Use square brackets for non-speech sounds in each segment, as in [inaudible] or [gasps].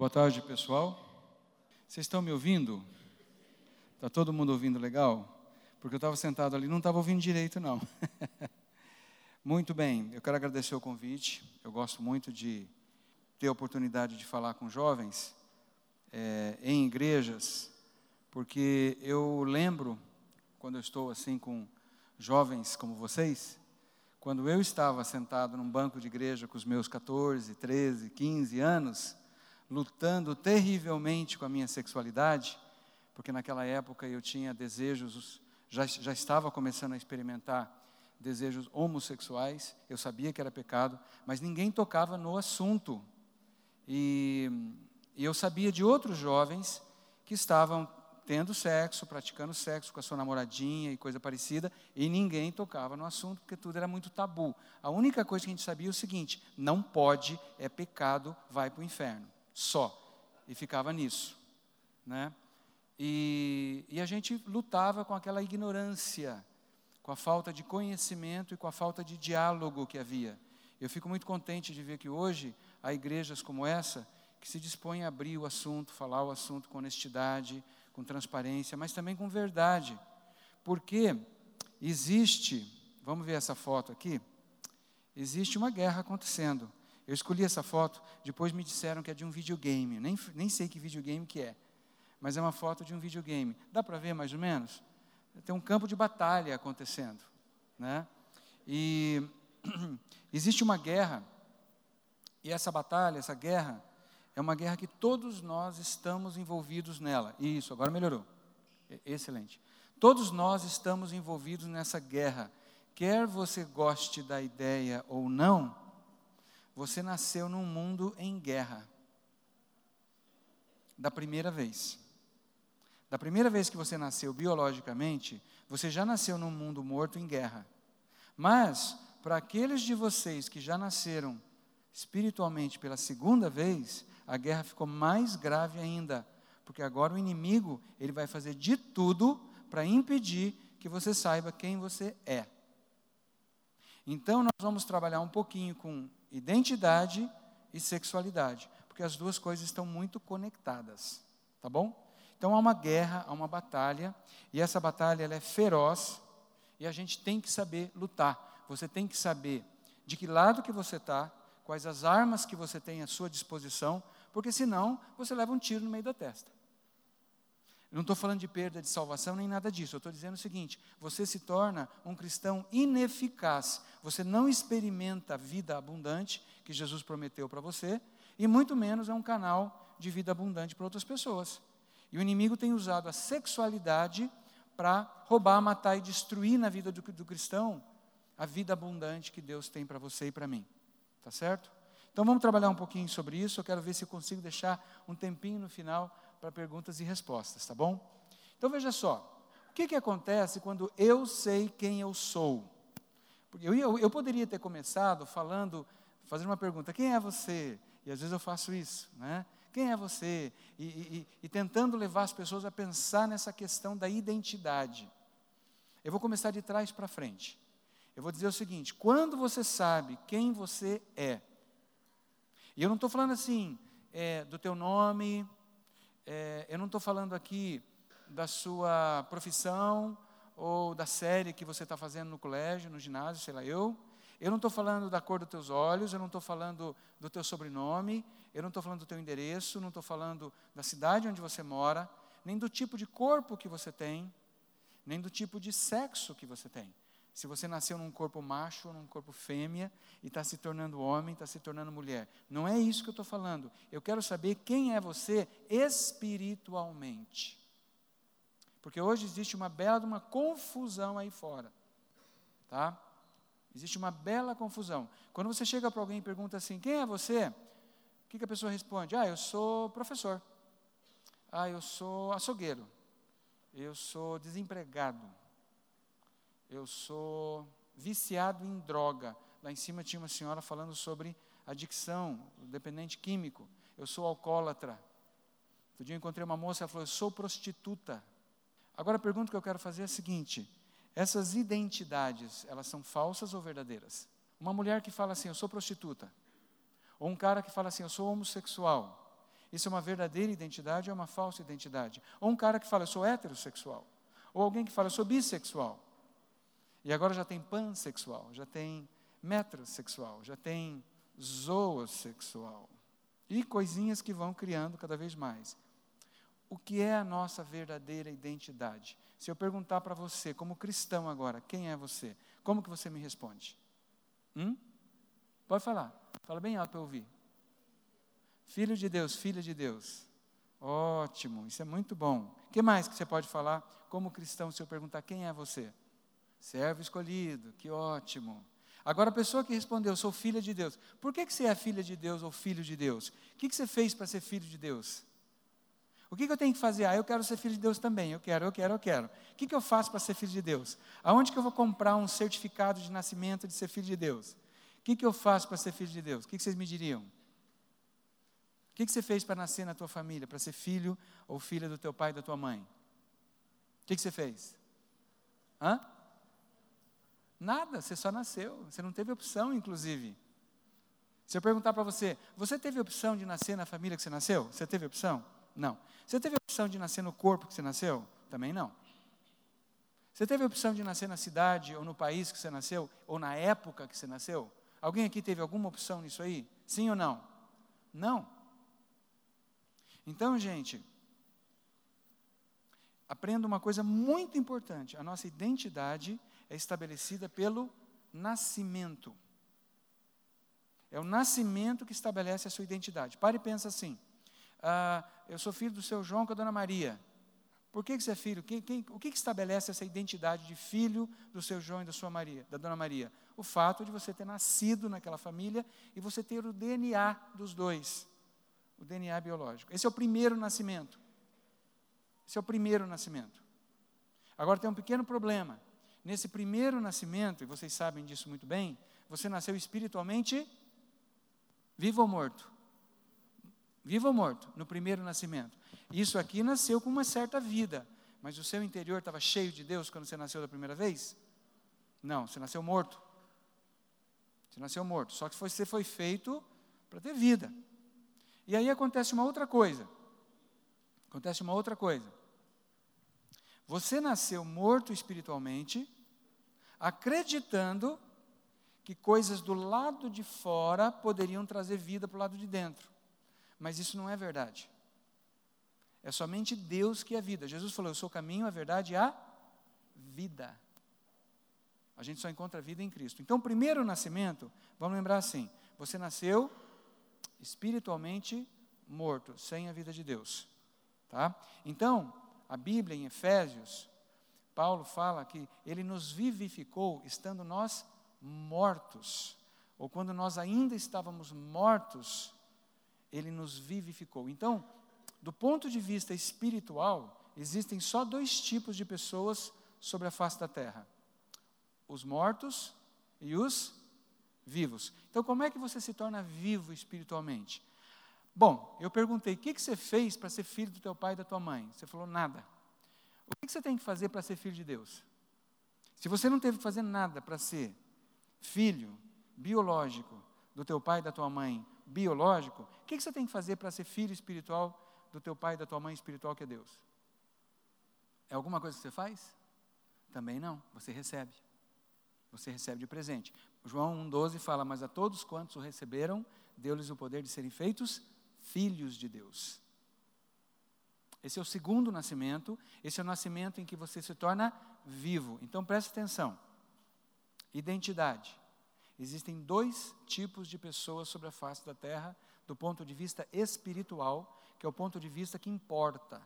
Boa tarde, pessoal. Vocês estão me ouvindo? Está todo mundo ouvindo legal? Porque eu estava sentado ali, não estava ouvindo direito, não. [laughs] muito bem, eu quero agradecer o convite. Eu gosto muito de ter a oportunidade de falar com jovens é, em igrejas, porque eu lembro, quando eu estou assim com jovens como vocês, quando eu estava sentado num banco de igreja com os meus 14, 13, 15 anos, lutando terrivelmente com a minha sexualidade, porque naquela época eu tinha desejos, já, já estava começando a experimentar desejos homossexuais, eu sabia que era pecado, mas ninguém tocava no assunto. E, e eu sabia de outros jovens que estavam tendo sexo, praticando sexo com a sua namoradinha e coisa parecida, e ninguém tocava no assunto, porque tudo era muito tabu. A única coisa que a gente sabia é o seguinte: não pode, é pecado, vai para o inferno só. E ficava nisso. Né? E, e a gente lutava com aquela ignorância, com a falta de conhecimento e com a falta de diálogo que havia. Eu fico muito contente de ver que hoje há igrejas como essa que se dispõem a abrir o assunto, falar o assunto com honestidade, com transparência, mas também com verdade. Porque existe, vamos ver essa foto aqui, existe uma guerra acontecendo. Eu escolhi essa foto, depois me disseram que é de um videogame, nem, nem sei que videogame que é, mas é uma foto de um videogame. Dá para ver mais ou menos? Tem um campo de batalha acontecendo, né? E [clears throat] existe uma guerra, e essa batalha, essa guerra, é uma guerra que todos nós estamos envolvidos nela. Isso, agora melhorou. Excelente. Todos nós estamos envolvidos nessa guerra. Quer você goste da ideia ou não, você nasceu num mundo em guerra. Da primeira vez. Da primeira vez que você nasceu biologicamente, você já nasceu num mundo morto em guerra. Mas, para aqueles de vocês que já nasceram espiritualmente pela segunda vez, a guerra ficou mais grave ainda, porque agora o inimigo, ele vai fazer de tudo para impedir que você saiba quem você é. Então nós vamos trabalhar um pouquinho com identidade e sexualidade, porque as duas coisas estão muito conectadas, tá bom? Então há uma guerra, há uma batalha, e essa batalha ela é feroz, e a gente tem que saber lutar. Você tem que saber de que lado que você está, quais as armas que você tem à sua disposição, porque senão você leva um tiro no meio da testa. Não estou falando de perda de salvação nem nada disso. Eu estou dizendo o seguinte: você se torna um cristão ineficaz. Você não experimenta a vida abundante que Jesus prometeu para você, e muito menos é um canal de vida abundante para outras pessoas. E o inimigo tem usado a sexualidade para roubar, matar e destruir na vida do, do cristão a vida abundante que Deus tem para você e para mim. Tá certo? Então vamos trabalhar um pouquinho sobre isso. Eu quero ver se eu consigo deixar um tempinho no final para perguntas e respostas, tá bom? Então veja só, o que, que acontece quando eu sei quem eu sou? Porque eu, eu, eu poderia ter começado falando, fazendo uma pergunta: quem é você? E às vezes eu faço isso, né? Quem é você? E, e, e, tentando levar as pessoas a pensar nessa questão da identidade. Eu vou começar de trás para frente. Eu vou dizer o seguinte: quando você sabe quem você é, e eu não estou falando assim é, do teu nome, é, eu não estou falando aqui da sua profissão ou da série que você está fazendo no colégio, no ginásio, sei lá eu. Eu não estou falando da cor dos teus olhos, eu não estou falando do teu sobrenome, eu não estou falando do teu endereço, não estou falando da cidade onde você mora, nem do tipo de corpo que você tem, nem do tipo de sexo que você tem. Se você nasceu num corpo macho ou num corpo fêmea e está se tornando homem, está se tornando mulher. Não é isso que eu estou falando. Eu quero saber quem é você espiritualmente. Porque hoje existe uma bela uma confusão aí fora. Tá? Existe uma bela confusão. Quando você chega para alguém e pergunta assim: quem é você? O que, que a pessoa responde? Ah, eu sou professor. Ah, eu sou açougueiro. Eu sou desempregado eu sou viciado em droga. Lá em cima tinha uma senhora falando sobre adicção, dependente químico. Eu sou alcoólatra. Outro dia eu encontrei uma moça, ela falou, eu sou prostituta. Agora a pergunta que eu quero fazer é a seguinte: essas identidades, elas são falsas ou verdadeiras? Uma mulher que fala assim, eu sou prostituta, ou um cara que fala assim, eu sou homossexual, Isso é uma verdadeira identidade ou é uma falsa identidade? Ou um cara que fala, eu sou heterossexual. Ou alguém que fala, eu sou bissexual. E agora já tem pansexual, já tem metrosexual, já tem zoossexual. E coisinhas que vão criando cada vez mais. O que é a nossa verdadeira identidade? Se eu perguntar para você, como cristão agora, quem é você? Como que você me responde? Hum? Pode falar. Fala bem alto para ouvir. Filho de Deus, filha de Deus. Ótimo, isso é muito bom. O que mais que você pode falar como cristão se eu perguntar quem é você? Servo escolhido, que ótimo. Agora, a pessoa que respondeu, sou filha de Deus. Por que, que você é filha de Deus ou filho de Deus? O que, que você fez para ser filho de Deus? O que, que, eu tenho que fazer? Ah, eu quero ser filho de Deus também. Eu quero, eu quero, eu quero. O que, que eu faço para ser filho de Deus? Aonde que eu vou comprar um certificado de nascimento de ser filho de Deus? O que, que eu faço para ser filho de Deus? O que, que vocês me diriam? O que, que você fez para nascer na tua família, para ser filho ou filha do teu pai e da tua mãe? O que, que você fez? Hã? Nada, você só nasceu. Você não teve opção, inclusive. Se eu perguntar para você, você teve opção de nascer na família que você nasceu? Você teve opção? Não. Você teve opção de nascer no corpo que você nasceu? Também não. Você teve opção de nascer na cidade ou no país que você nasceu? Ou na época que você nasceu? Alguém aqui teve alguma opção nisso aí? Sim ou não? Não. Então, gente, aprenda uma coisa muito importante: a nossa identidade é estabelecida pelo nascimento. É o nascimento que estabelece a sua identidade. Pare e pensa assim: ah, eu sou filho do seu João com a dona Maria. Por que, que você é filho? Quem, quem, o que, que estabelece essa identidade de filho do seu João e da sua Maria, da dona Maria? O fato de você ter nascido naquela família e você ter o DNA dos dois, o DNA biológico. Esse é o primeiro nascimento. Esse é o primeiro nascimento. Agora tem um pequeno problema. Nesse primeiro nascimento, e vocês sabem disso muito bem, você nasceu espiritualmente vivo ou morto? Vivo ou morto? No primeiro nascimento. Isso aqui nasceu com uma certa vida, mas o seu interior estava cheio de Deus quando você nasceu da primeira vez? Não, você nasceu morto. Você nasceu morto. Só que você foi feito para ter vida. E aí acontece uma outra coisa. Acontece uma outra coisa. Você nasceu morto espiritualmente, acreditando que coisas do lado de fora poderiam trazer vida para o lado de dentro. Mas isso não é verdade. É somente Deus que é vida. Jesus falou: Eu sou o caminho, a verdade e a vida. A gente só encontra vida em Cristo. Então, primeiro nascimento, vamos lembrar assim: você nasceu espiritualmente morto, sem a vida de Deus. Tá? Então, a Bíblia em Efésios, Paulo fala que ele nos vivificou estando nós mortos, ou quando nós ainda estávamos mortos, ele nos vivificou. Então, do ponto de vista espiritual, existem só dois tipos de pessoas sobre a face da terra: os mortos e os vivos. Então, como é que você se torna vivo espiritualmente? Bom, eu perguntei: o que, você fez para ser filho do teu pai e da tua mãe? Você falou: nada. O que, que você tem que fazer para ser filho de Deus? Se você não teve que fazer nada para ser filho biológico do teu pai e da tua mãe biológico, o que, que você tem que fazer para ser filho espiritual do teu pai e da tua mãe espiritual que é Deus? É alguma coisa que você faz? Também não, você recebe. Você recebe de presente. João 1,12 fala: Mas a todos quantos o receberam, deu-lhes o poder de serem feitos filhos de Deus. Esse é o segundo nascimento, esse é o nascimento em que você se torna vivo. Então preste atenção. Identidade. Existem dois tipos de pessoas sobre a face da terra, do ponto de vista espiritual, que é o ponto de vista que importa.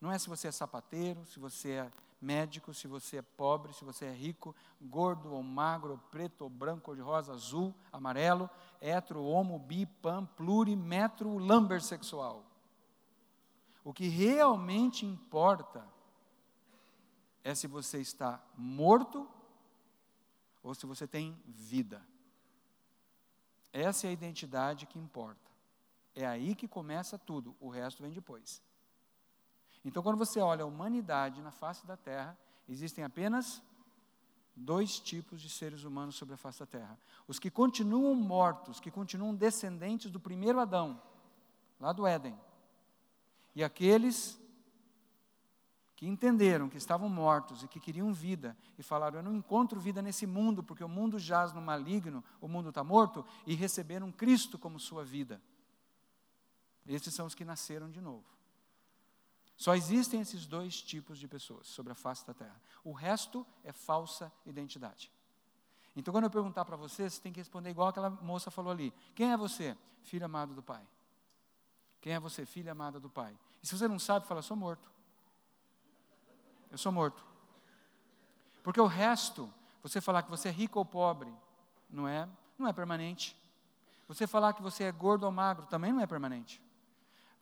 Não é se você é sapateiro, se você é médico, se você é pobre, se você é rico, gordo ou magro, preto ou branco, ou de rosa, azul, amarelo, hetero, homo, bi, pan, pluri, metro, sexual. O que realmente importa é se você está morto ou se você tem vida. Essa é a identidade que importa. É aí que começa tudo, o resto vem depois. Então, quando você olha a humanidade na face da terra, existem apenas dois tipos de seres humanos sobre a face da terra: os que continuam mortos, que continuam descendentes do primeiro Adão, lá do Éden. E aqueles que entenderam que estavam mortos e que queriam vida, e falaram: Eu não encontro vida nesse mundo, porque o mundo jaz no maligno, o mundo está morto, e receberam Cristo como sua vida. Esses são os que nasceram de novo. Só existem esses dois tipos de pessoas sobre a face da terra. O resto é falsa identidade. Então, quando eu perguntar para você, você tem que responder igual aquela moça falou ali: Quem é você? Filho amado do Pai. Quem é você? Filha amada do Pai. E se você não sabe, fala: Sou morto. Eu sou morto. Porque o resto, você falar que você é rico ou pobre, não é, não é permanente. Você falar que você é gordo ou magro, também não é permanente.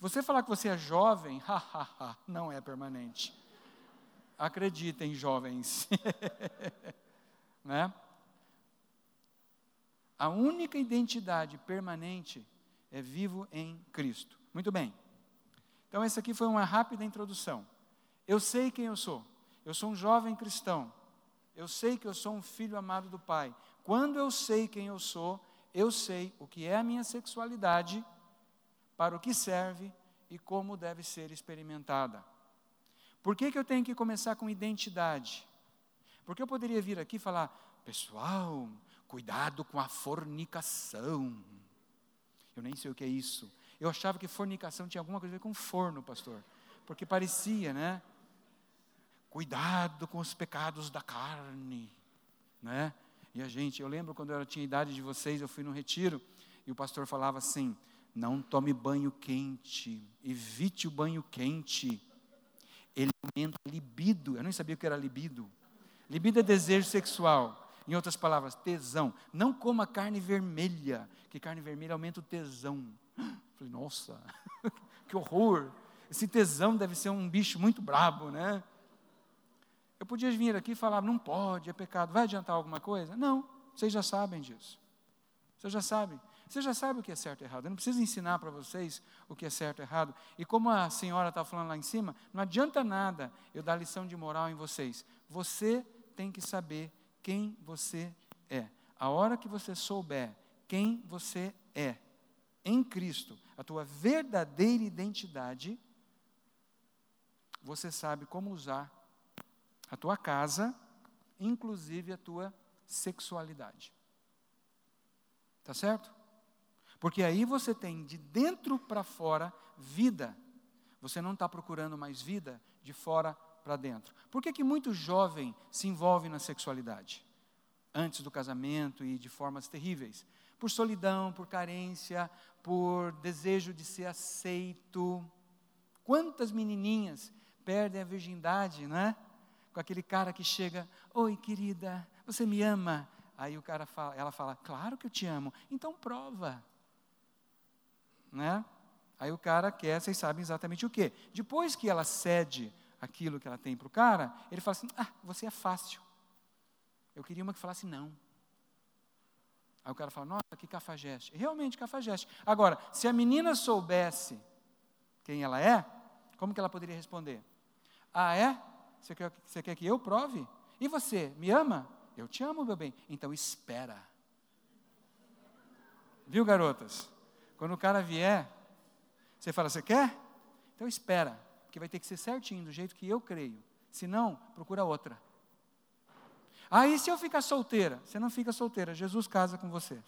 Você falar que você é jovem, [laughs] não é permanente. Acreditem, jovens. [laughs] né? A única identidade permanente é vivo em Cristo. Muito bem. Então, essa aqui foi uma rápida introdução. Eu sei quem eu sou. Eu sou um jovem cristão. Eu sei que eu sou um filho amado do Pai. Quando eu sei quem eu sou, eu sei o que é a minha sexualidade para o que serve e como deve ser experimentada. Por que, que eu tenho que começar com identidade? Porque eu poderia vir aqui e falar, pessoal, cuidado com a fornicação. Eu nem sei o que é isso. Eu achava que fornicação tinha alguma coisa a ver com forno, pastor. Porque parecia, né? Cuidado com os pecados da carne, né? E a gente, eu lembro quando eu tinha a idade de vocês, eu fui no retiro e o pastor falava assim: não tome banho quente, evite o banho quente. Ele aumenta a libido. Eu nem sabia o que era libido. Libido é desejo sexual. Em outras palavras, tesão. Não coma carne vermelha, que carne vermelha aumenta o tesão. [gasps] Falei, nossa, [laughs] que horror. Esse tesão deve ser um bicho muito brabo, né? Eu podia vir aqui e falar, não pode, é pecado. Vai adiantar alguma coisa? Não, vocês já sabem disso. Vocês já sabem. Você já sabe o que é certo e errado. Eu não preciso ensinar para vocês o que é certo e errado. E como a senhora está falando lá em cima, não adianta nada eu dar lição de moral em vocês. Você tem que saber quem você é. A hora que você souber quem você é em Cristo, a tua verdadeira identidade, você sabe como usar a tua casa, inclusive a tua sexualidade. Tá certo? Porque aí você tem de dentro para fora vida. Você não está procurando mais vida de fora para dentro. Por que, que muito jovem se envolve na sexualidade? Antes do casamento e de formas terríveis. Por solidão, por carência, por desejo de ser aceito. Quantas menininhas perdem a virgindade, não é? Com aquele cara que chega, oi querida, você me ama? Aí o cara fala, ela fala, claro que eu te amo. Então prova né? Aí o cara quer, vocês sabem exatamente o que. Depois que ela cede aquilo que ela tem para o cara, ele fala assim: Ah, você é fácil. Eu queria uma que falasse não. Aí o cara fala: Nossa, que cafajeste. Realmente cafajeste. Agora, se a menina soubesse quem ela é, como que ela poderia responder? Ah, é? Você quer, você quer que eu prove? E você, me ama? Eu te amo, meu bem. Então espera. Viu, garotas? Quando o cara vier, você fala: Você quer? Então espera, porque vai ter que ser certinho, do jeito que eu creio. Se não, procura outra. Aí, se eu ficar solteira? Você não fica solteira, Jesus casa com você.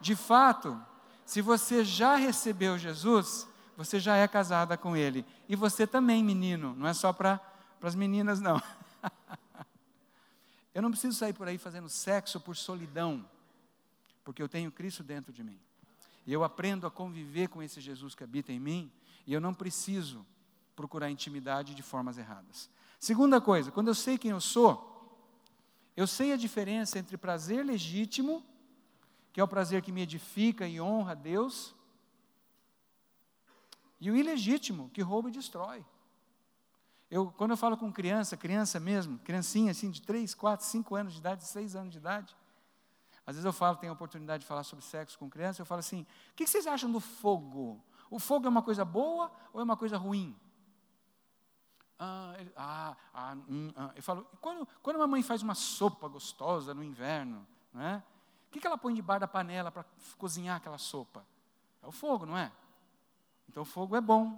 De fato, se você já recebeu Jesus, você já é casada com Ele. E você também, menino, não é só para as meninas, não. [laughs] eu não preciso sair por aí fazendo sexo por solidão porque eu tenho Cristo dentro de mim. E eu aprendo a conviver com esse Jesus que habita em mim, e eu não preciso procurar intimidade de formas erradas. Segunda coisa, quando eu sei quem eu sou, eu sei a diferença entre prazer legítimo, que é o prazer que me edifica e honra a Deus, e o ilegítimo, que rouba e destrói. Eu, quando eu falo com criança, criança mesmo, criancinha assim de 3, 4, 5 anos de idade, 6 anos de idade, às vezes eu falo, tenho a oportunidade de falar sobre sexo com criança, eu falo assim: o que vocês acham do fogo? O fogo é uma coisa boa ou é uma coisa ruim? Ah, ele, ah, ah, hum, ah. Eu falo, quando, quando uma mãe faz uma sopa gostosa no inverno, né, o que, ela põe debaixo da panela para cozinhar aquela sopa? É o fogo, não é? Então o fogo é bom.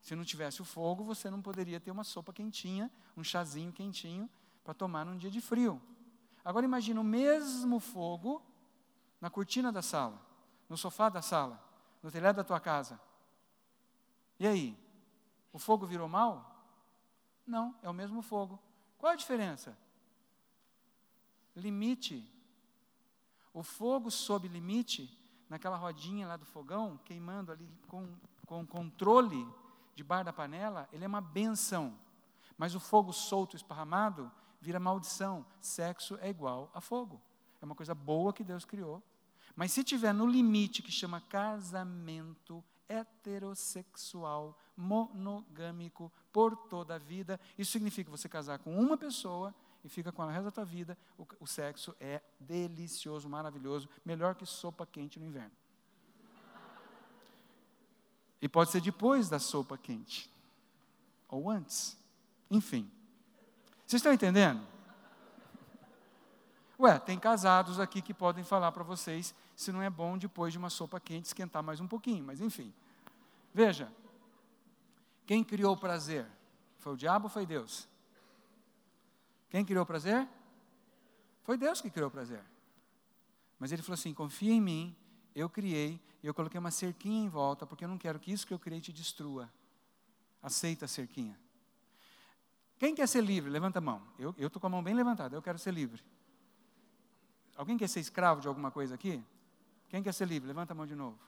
Se não tivesse o fogo, você não poderia ter uma sopa quentinha, um chazinho quentinho para tomar num dia de frio. Agora imagine o mesmo fogo na cortina da sala, no sofá da sala, no telhado da tua casa. E aí? O fogo virou mal? Não, é o mesmo fogo. Qual a diferença? Limite. O fogo sob limite, naquela rodinha lá do fogão, queimando ali com, com controle de bar da panela, ele é uma benção. Mas o fogo solto, esparramado, vira maldição. Sexo é igual a fogo. É uma coisa boa que Deus criou. Mas se tiver no limite que chama casamento heterossexual, monogâmico, por toda a vida, isso significa você casar com uma pessoa e fica com ela o resto da tua vida, o, o sexo é delicioso, maravilhoso, melhor que sopa quente no inverno. E pode ser depois da sopa quente, ou antes, enfim. Vocês estão entendendo? Ué, tem casados aqui que podem falar para vocês se não é bom depois de uma sopa quente esquentar mais um pouquinho, mas enfim. Veja, quem criou o prazer? Foi o diabo ou foi Deus? Quem criou o prazer? Foi Deus que criou o prazer. Mas ele falou assim: confia em mim, eu criei, eu coloquei uma cerquinha em volta, porque eu não quero que isso que eu criei te destrua. Aceita a cerquinha. Quem quer ser livre? Levanta a mão. Eu estou com a mão bem levantada, eu quero ser livre. Alguém quer ser escravo de alguma coisa aqui? Quem quer ser livre? Levanta a mão de novo.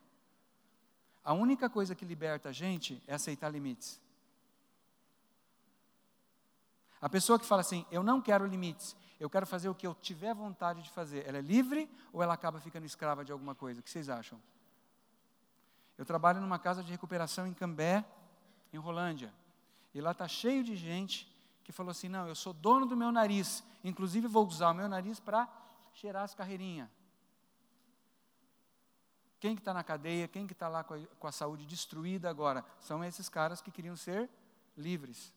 A única coisa que liberta a gente é aceitar limites. A pessoa que fala assim, eu não quero limites, eu quero fazer o que eu tiver vontade de fazer, ela é livre ou ela acaba ficando escrava de alguma coisa? O que vocês acham? Eu trabalho numa casa de recuperação em Cambé, em Rolândia. E lá está cheio de gente que falou assim: não, eu sou dono do meu nariz, inclusive vou usar o meu nariz para cheirar as carreirinhas. Quem que está na cadeia, quem que está lá com a, com a saúde destruída agora? São esses caras que queriam ser livres.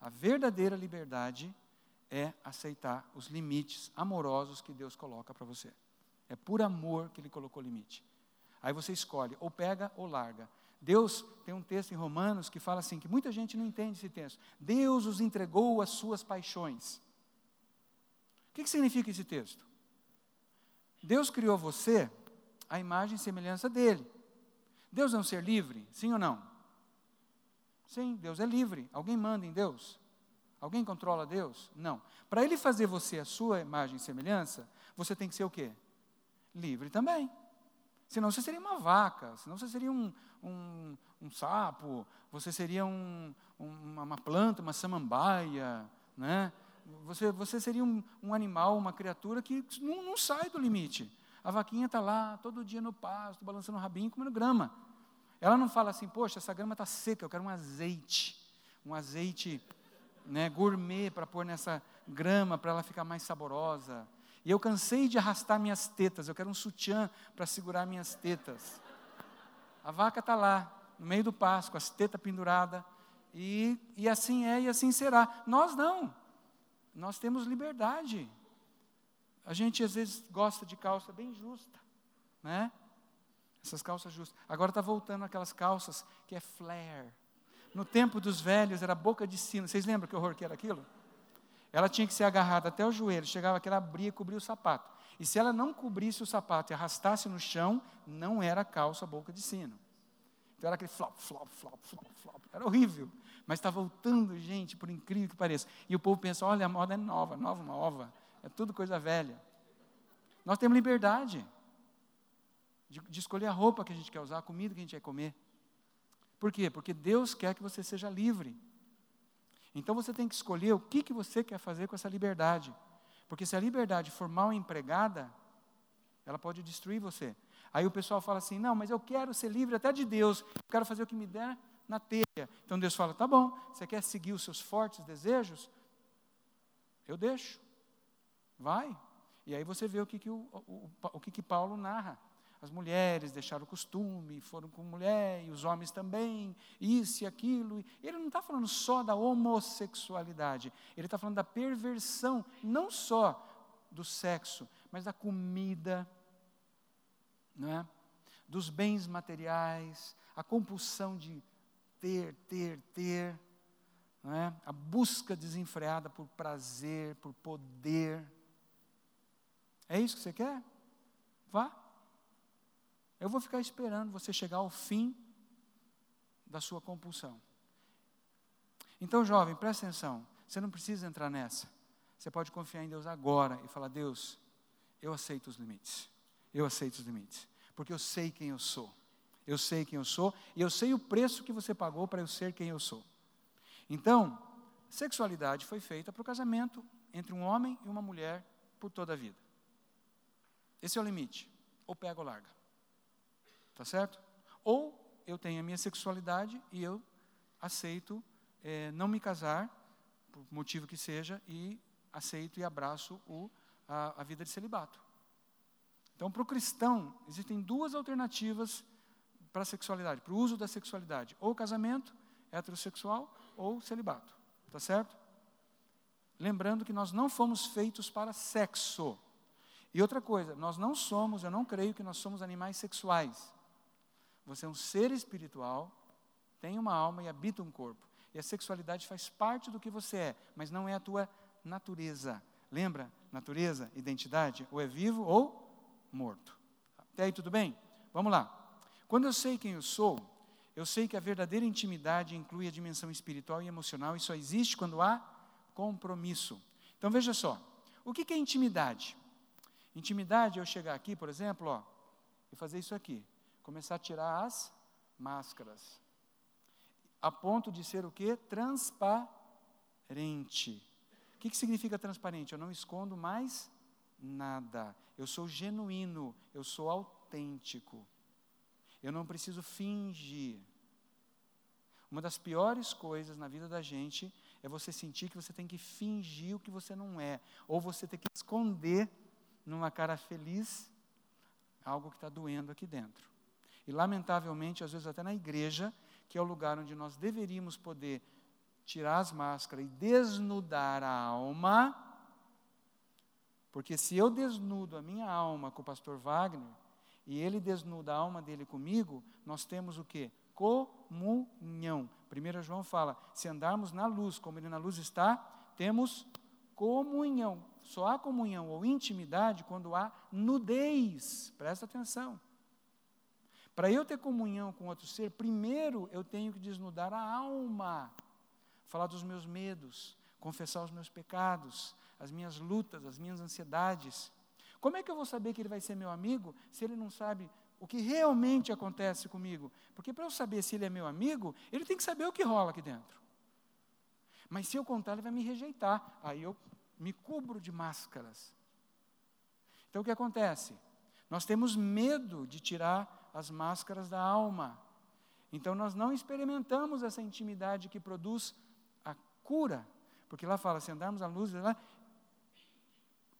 A verdadeira liberdade é aceitar os limites amorosos que Deus coloca para você. É por amor que Ele colocou limite. Aí você escolhe, ou pega ou larga. Deus tem um texto em Romanos que fala assim, que muita gente não entende esse texto. Deus os entregou às suas paixões. O que, que significa esse texto? Deus criou você à imagem e semelhança dele. Deus é um ser livre? Sim ou não? Sim, Deus é livre. Alguém manda em Deus? Alguém controla Deus? Não. Para ele fazer você a sua imagem e semelhança, você tem que ser o quê? Livre também. Senão você seria uma vaca, senão você seria um, um, um sapo, você seria um, uma planta, uma samambaia, né? Você, você seria um, um animal, uma criatura que não, não sai do limite. A vaquinha está lá todo dia no pasto, balançando o rabinho, comendo grama. Ela não fala assim, poxa, essa grama está seca, eu quero um azeite, um azeite né, gourmet para pôr nessa grama para ela ficar mais saborosa. E eu cansei de arrastar minhas tetas, eu quero um sutiã para segurar minhas tetas. A vaca está lá, no meio do pasto, com as tetas penduradas, e, e assim é e assim será. Nós não, nós temos liberdade. A gente às vezes gosta de calça bem justa, né? Essas calças justas. Agora está voltando aquelas calças que é flare. No tempo dos velhos era boca de sino. Vocês lembram que horror que era aquilo? Ela tinha que ser agarrada até o joelho. Chegava que ela abria e cobria o sapato. E se ela não cobrisse o sapato e arrastasse no chão, não era calça boca de sino. Então era aquele flop, flop, flop, flop, flop. Era horrível. Mas está voltando, gente, por incrível que pareça. E o povo pensa: olha, a moda é nova, nova, nova. É tudo coisa velha. Nós temos liberdade de, de escolher a roupa que a gente quer usar, a comida que a gente quer comer. Por quê? Porque Deus quer que você seja livre. Então você tem que escolher o que, que você quer fazer com essa liberdade. Porque se a liberdade for mal empregada, ela pode destruir você. Aí o pessoal fala assim: não, mas eu quero ser livre até de Deus, eu quero fazer o que me der na telha. Então Deus fala: tá bom, você quer seguir os seus fortes desejos? Eu deixo, vai. E aí você vê o que, que, o, o, o que, que Paulo narra as mulheres deixaram o costume, foram com mulher, e os homens também, isso e aquilo. Ele não está falando só da homossexualidade, ele está falando da perversão, não só do sexo, mas da comida, não é? dos bens materiais, a compulsão de ter, ter, ter, não é? a busca desenfreada por prazer, por poder. É isso que você quer? Vá. Eu vou ficar esperando você chegar ao fim da sua compulsão. Então, jovem, presta atenção. Você não precisa entrar nessa. Você pode confiar em Deus agora e falar: Deus, eu aceito os limites. Eu aceito os limites. Porque eu sei quem eu sou. Eu sei quem eu sou e eu sei o preço que você pagou para eu ser quem eu sou. Então, sexualidade foi feita para o casamento entre um homem e uma mulher por toda a vida. Esse é o limite. Ou pega ou larga. Tá certo? Ou eu tenho a minha sexualidade e eu aceito é, não me casar, por motivo que seja, e aceito e abraço o, a, a vida de celibato. Então, para o cristão, existem duas alternativas para a sexualidade, para o uso da sexualidade: ou casamento heterossexual ou celibato. Tá certo? Lembrando que nós não fomos feitos para sexo. E outra coisa, nós não somos, eu não creio que nós somos animais sexuais. Você é um ser espiritual, tem uma alma e habita um corpo. E a sexualidade faz parte do que você é, mas não é a tua natureza. Lembra? Natureza, identidade, ou é vivo ou morto. Até aí tudo bem? Vamos lá. Quando eu sei quem eu sou, eu sei que a verdadeira intimidade inclui a dimensão espiritual e emocional e só existe quando há compromisso. Então veja só, o que é intimidade? Intimidade é eu chegar aqui, por exemplo, ó, e fazer isso aqui, começar a tirar as máscaras a ponto de ser o que? Transparente. O que, que significa transparente? Eu não escondo mais nada. Eu sou genuíno, eu sou autêntico. Eu não preciso fingir. Uma das piores coisas na vida da gente é você sentir que você tem que fingir o que você não é, ou você tem que esconder numa cara feliz algo que está doendo aqui dentro. E lamentavelmente, às vezes até na igreja, que é o lugar onde nós deveríamos poder tirar as máscaras e desnudar a alma, porque se eu desnudo a minha alma com o pastor Wagner, e ele desnuda a alma dele comigo, nós temos o que? Comunhão. 1 João fala: se andarmos na luz, como ele na luz está, temos comunhão. Só há comunhão ou intimidade quando há nudez. Presta atenção. Para eu ter comunhão com outro ser, primeiro eu tenho que desnudar a alma, falar dos meus medos, confessar os meus pecados, as minhas lutas, as minhas ansiedades. Como é que eu vou saber que ele vai ser meu amigo se ele não sabe o que realmente acontece comigo? Porque para eu saber se ele é meu amigo, ele tem que saber o que rola aqui dentro. Mas se eu contar, ele vai me rejeitar. Aí eu me cubro de máscaras. Então o que acontece? Nós temos medo de tirar as máscaras da alma. Então nós não experimentamos essa intimidade que produz a cura, porque lá fala, se andarmos à luz, lá,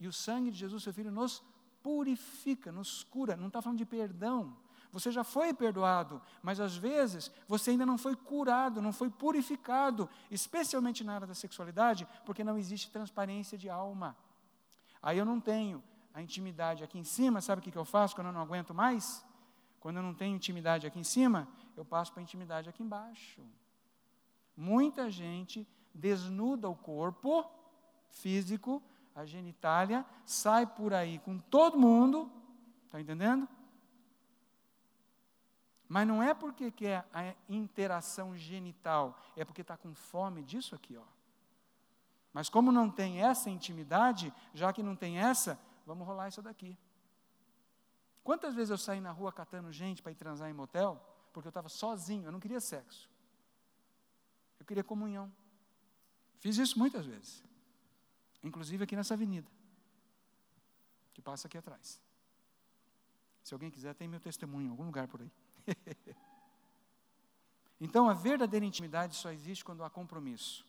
e o sangue de Jesus, seu Filho, nos purifica, nos cura, não está falando de perdão. Você já foi perdoado, mas às vezes você ainda não foi curado, não foi purificado, especialmente na área da sexualidade, porque não existe transparência de alma. Aí eu não tenho a intimidade aqui em cima, sabe o que eu faço quando eu não aguento mais? Quando eu não tenho intimidade aqui em cima, eu passo para a intimidade aqui embaixo. Muita gente desnuda o corpo físico, a genitália, sai por aí com todo mundo, está entendendo? Mas não é porque quer a interação genital, é porque está com fome disso aqui, ó. Mas como não tem essa intimidade, já que não tem essa, vamos rolar isso daqui. Quantas vezes eu saí na rua catando gente para ir transar em motel? Porque eu estava sozinho, eu não queria sexo. Eu queria comunhão. Fiz isso muitas vezes. Inclusive aqui nessa avenida. Que passa aqui atrás. Se alguém quiser, tem meu testemunho em algum lugar por aí. [laughs] então, a verdadeira intimidade só existe quando há compromisso.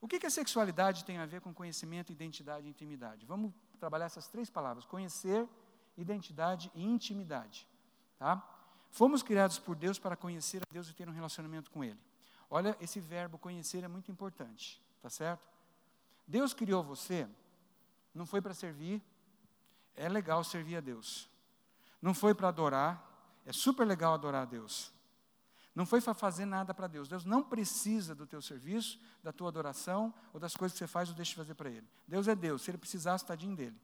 O que, que a sexualidade tem a ver com conhecimento, identidade e intimidade? Vamos trabalhar essas três palavras: conhecer, identidade e intimidade. Tá? Fomos criados por Deus para conhecer a Deus e ter um relacionamento com Ele. Olha, esse verbo conhecer é muito importante, tá certo? Deus criou você, não foi para servir, é legal servir a Deus. Não foi para adorar, É super legal adorar a Deus. Não foi para fazer nada para Deus. Deus não precisa do teu serviço, da tua adoração ou das coisas que você faz ou deixa de fazer para Ele. Deus é Deus. Se Ele precisasse, tadinho dele.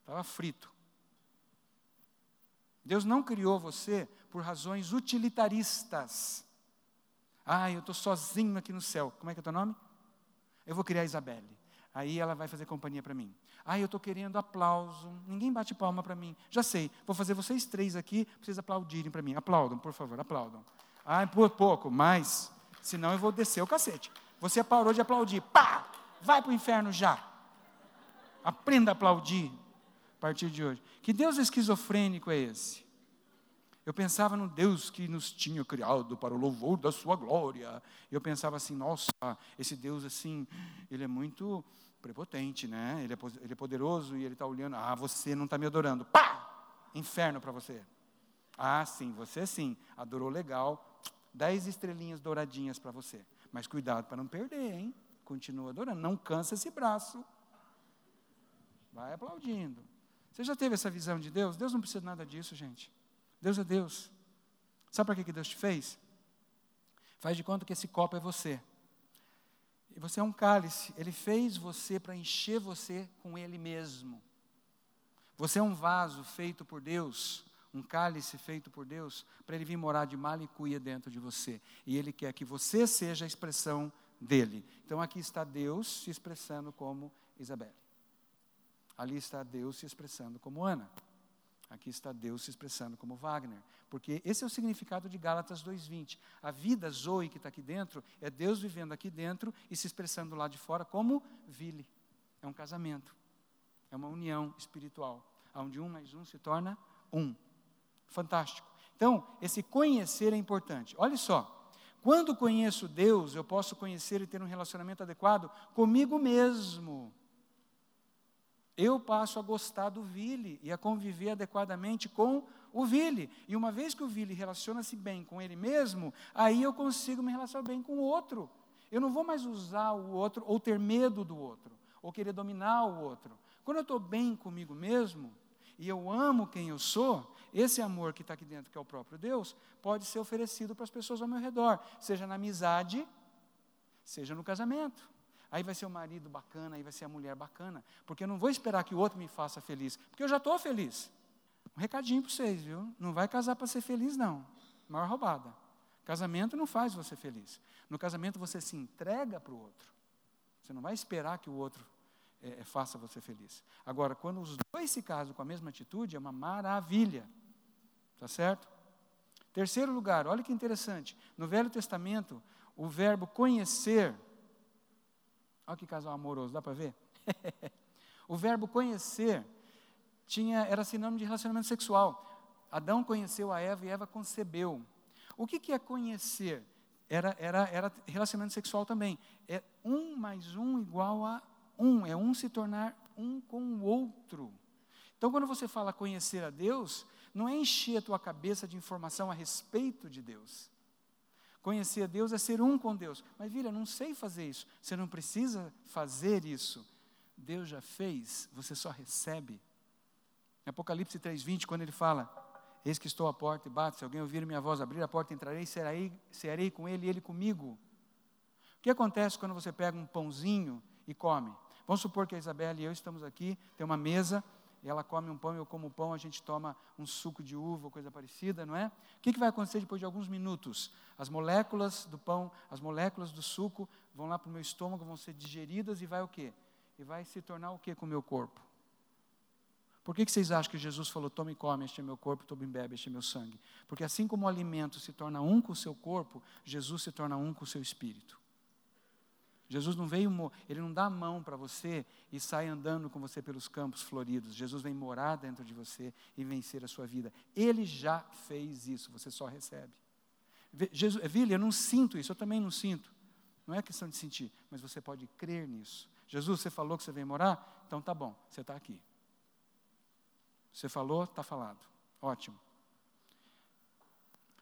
Estava frito. Deus não criou você por razões utilitaristas. Ah, eu estou sozinho aqui no céu. Como é que é o teu nome? Eu vou criar a Isabelle. Aí ela vai fazer companhia para mim. Ah, eu estou querendo aplauso. Ninguém bate palma para mim. Já sei, vou fazer vocês três aqui, vocês aplaudirem para mim. Aplaudam, por favor, aplaudam. Ah, por pouco, mas, senão eu vou descer o cacete. Você parou de aplaudir. Pá! Vai para o inferno já. Aprenda a aplaudir a partir de hoje. Que Deus esquizofrênico é esse? Eu pensava no Deus que nos tinha criado para o louvor da sua glória. Eu pensava assim, nossa, esse Deus assim, ele é muito prepotente, né? Ele é, ele é poderoso e ele está olhando, ah, você não está me adorando. Pá! Inferno para você. Ah, sim, você sim, adorou legal. Dez estrelinhas douradinhas para você. Mas cuidado para não perder, hein? Continua adorando, não cansa esse braço. Vai aplaudindo. Você já teve essa visão de Deus? Deus não precisa de nada disso, gente. Deus é Deus. Sabe para que Deus te fez? Faz de conta que esse copo é você. E você é um cálice. Ele fez você para encher você com Ele mesmo. Você é um vaso feito por Deus, um cálice feito por Deus, para Ele vir morar de malicuia dentro de você. E Ele quer que você seja a expressão dele. Então aqui está Deus se expressando como Isabel. Ali está Deus se expressando como Ana. Aqui está Deus se expressando como Wagner. Porque esse é o significado de Gálatas 2,20. A vida Zoe que está aqui dentro é Deus vivendo aqui dentro e se expressando lá de fora como Vile. É um casamento. É uma união espiritual. Onde um mais um se torna um. Fantástico. Então, esse conhecer é importante. Olha só. Quando conheço Deus, eu posso conhecer e ter um relacionamento adequado comigo mesmo eu passo a gostar do Vile e a conviver adequadamente com o Vile. E uma vez que o Vile relaciona-se bem com ele mesmo, aí eu consigo me relacionar bem com o outro. Eu não vou mais usar o outro ou ter medo do outro, ou querer dominar o outro. Quando eu estou bem comigo mesmo, e eu amo quem eu sou, esse amor que está aqui dentro, que é o próprio Deus, pode ser oferecido para as pessoas ao meu redor, seja na amizade, seja no casamento. Aí vai ser o marido bacana, aí vai ser a mulher bacana. Porque eu não vou esperar que o outro me faça feliz, porque eu já estou feliz. Um recadinho para vocês, viu? Não vai casar para ser feliz, não. Maior roubada. Casamento não faz você feliz. No casamento você se entrega para o outro. Você não vai esperar que o outro é, faça você feliz. Agora, quando os dois se casam com a mesma atitude, é uma maravilha. Tá certo? Terceiro lugar, olha que interessante. No Velho Testamento, o verbo conhecer Olha que casal amoroso, dá para ver? [laughs] o verbo conhecer tinha, era sinônimo de relacionamento sexual. Adão conheceu a Eva e Eva concebeu. O que, que é conhecer? Era, era, era relacionamento sexual também. É um mais um igual a um. É um se tornar um com o outro. Então, quando você fala conhecer a Deus, não é encher a tua cabeça de informação a respeito de Deus. Conhecer a Deus é ser um com Deus. Mas, Vira, não sei fazer isso. Você não precisa fazer isso. Deus já fez, você só recebe. Em Apocalipse 3,20, quando ele fala: Eis que estou à porta e bato, se alguém ouvir minha voz abrir a porta, entrarei, serei, serei com ele e ele comigo. O que acontece quando você pega um pãozinho e come? Vamos supor que a Isabela e eu estamos aqui, tem uma mesa, e ela come um pão, eu como pão, a gente toma um suco de uva, coisa parecida, não é? O que, que vai acontecer depois de alguns minutos? As moléculas do pão, as moléculas do suco vão lá para o meu estômago, vão ser digeridas e vai o quê? E vai se tornar o quê com o meu corpo? Por que, que vocês acham que Jesus falou, tome e come, este é meu corpo, tome e bebe, este é meu sangue? Porque assim como o alimento se torna um com o seu corpo, Jesus se torna um com o seu espírito. Jesus não veio, ele não dá a mão para você e sai andando com você pelos campos floridos. Jesus vem morar dentro de você e vencer a sua vida. Ele já fez isso, você só recebe. Jesus, Vila, eu não sinto isso, eu também não sinto. Não é questão de sentir, mas você pode crer nisso. Jesus, você falou que você vem morar? Então tá bom, você está aqui. Você falou, está falado. Ótimo.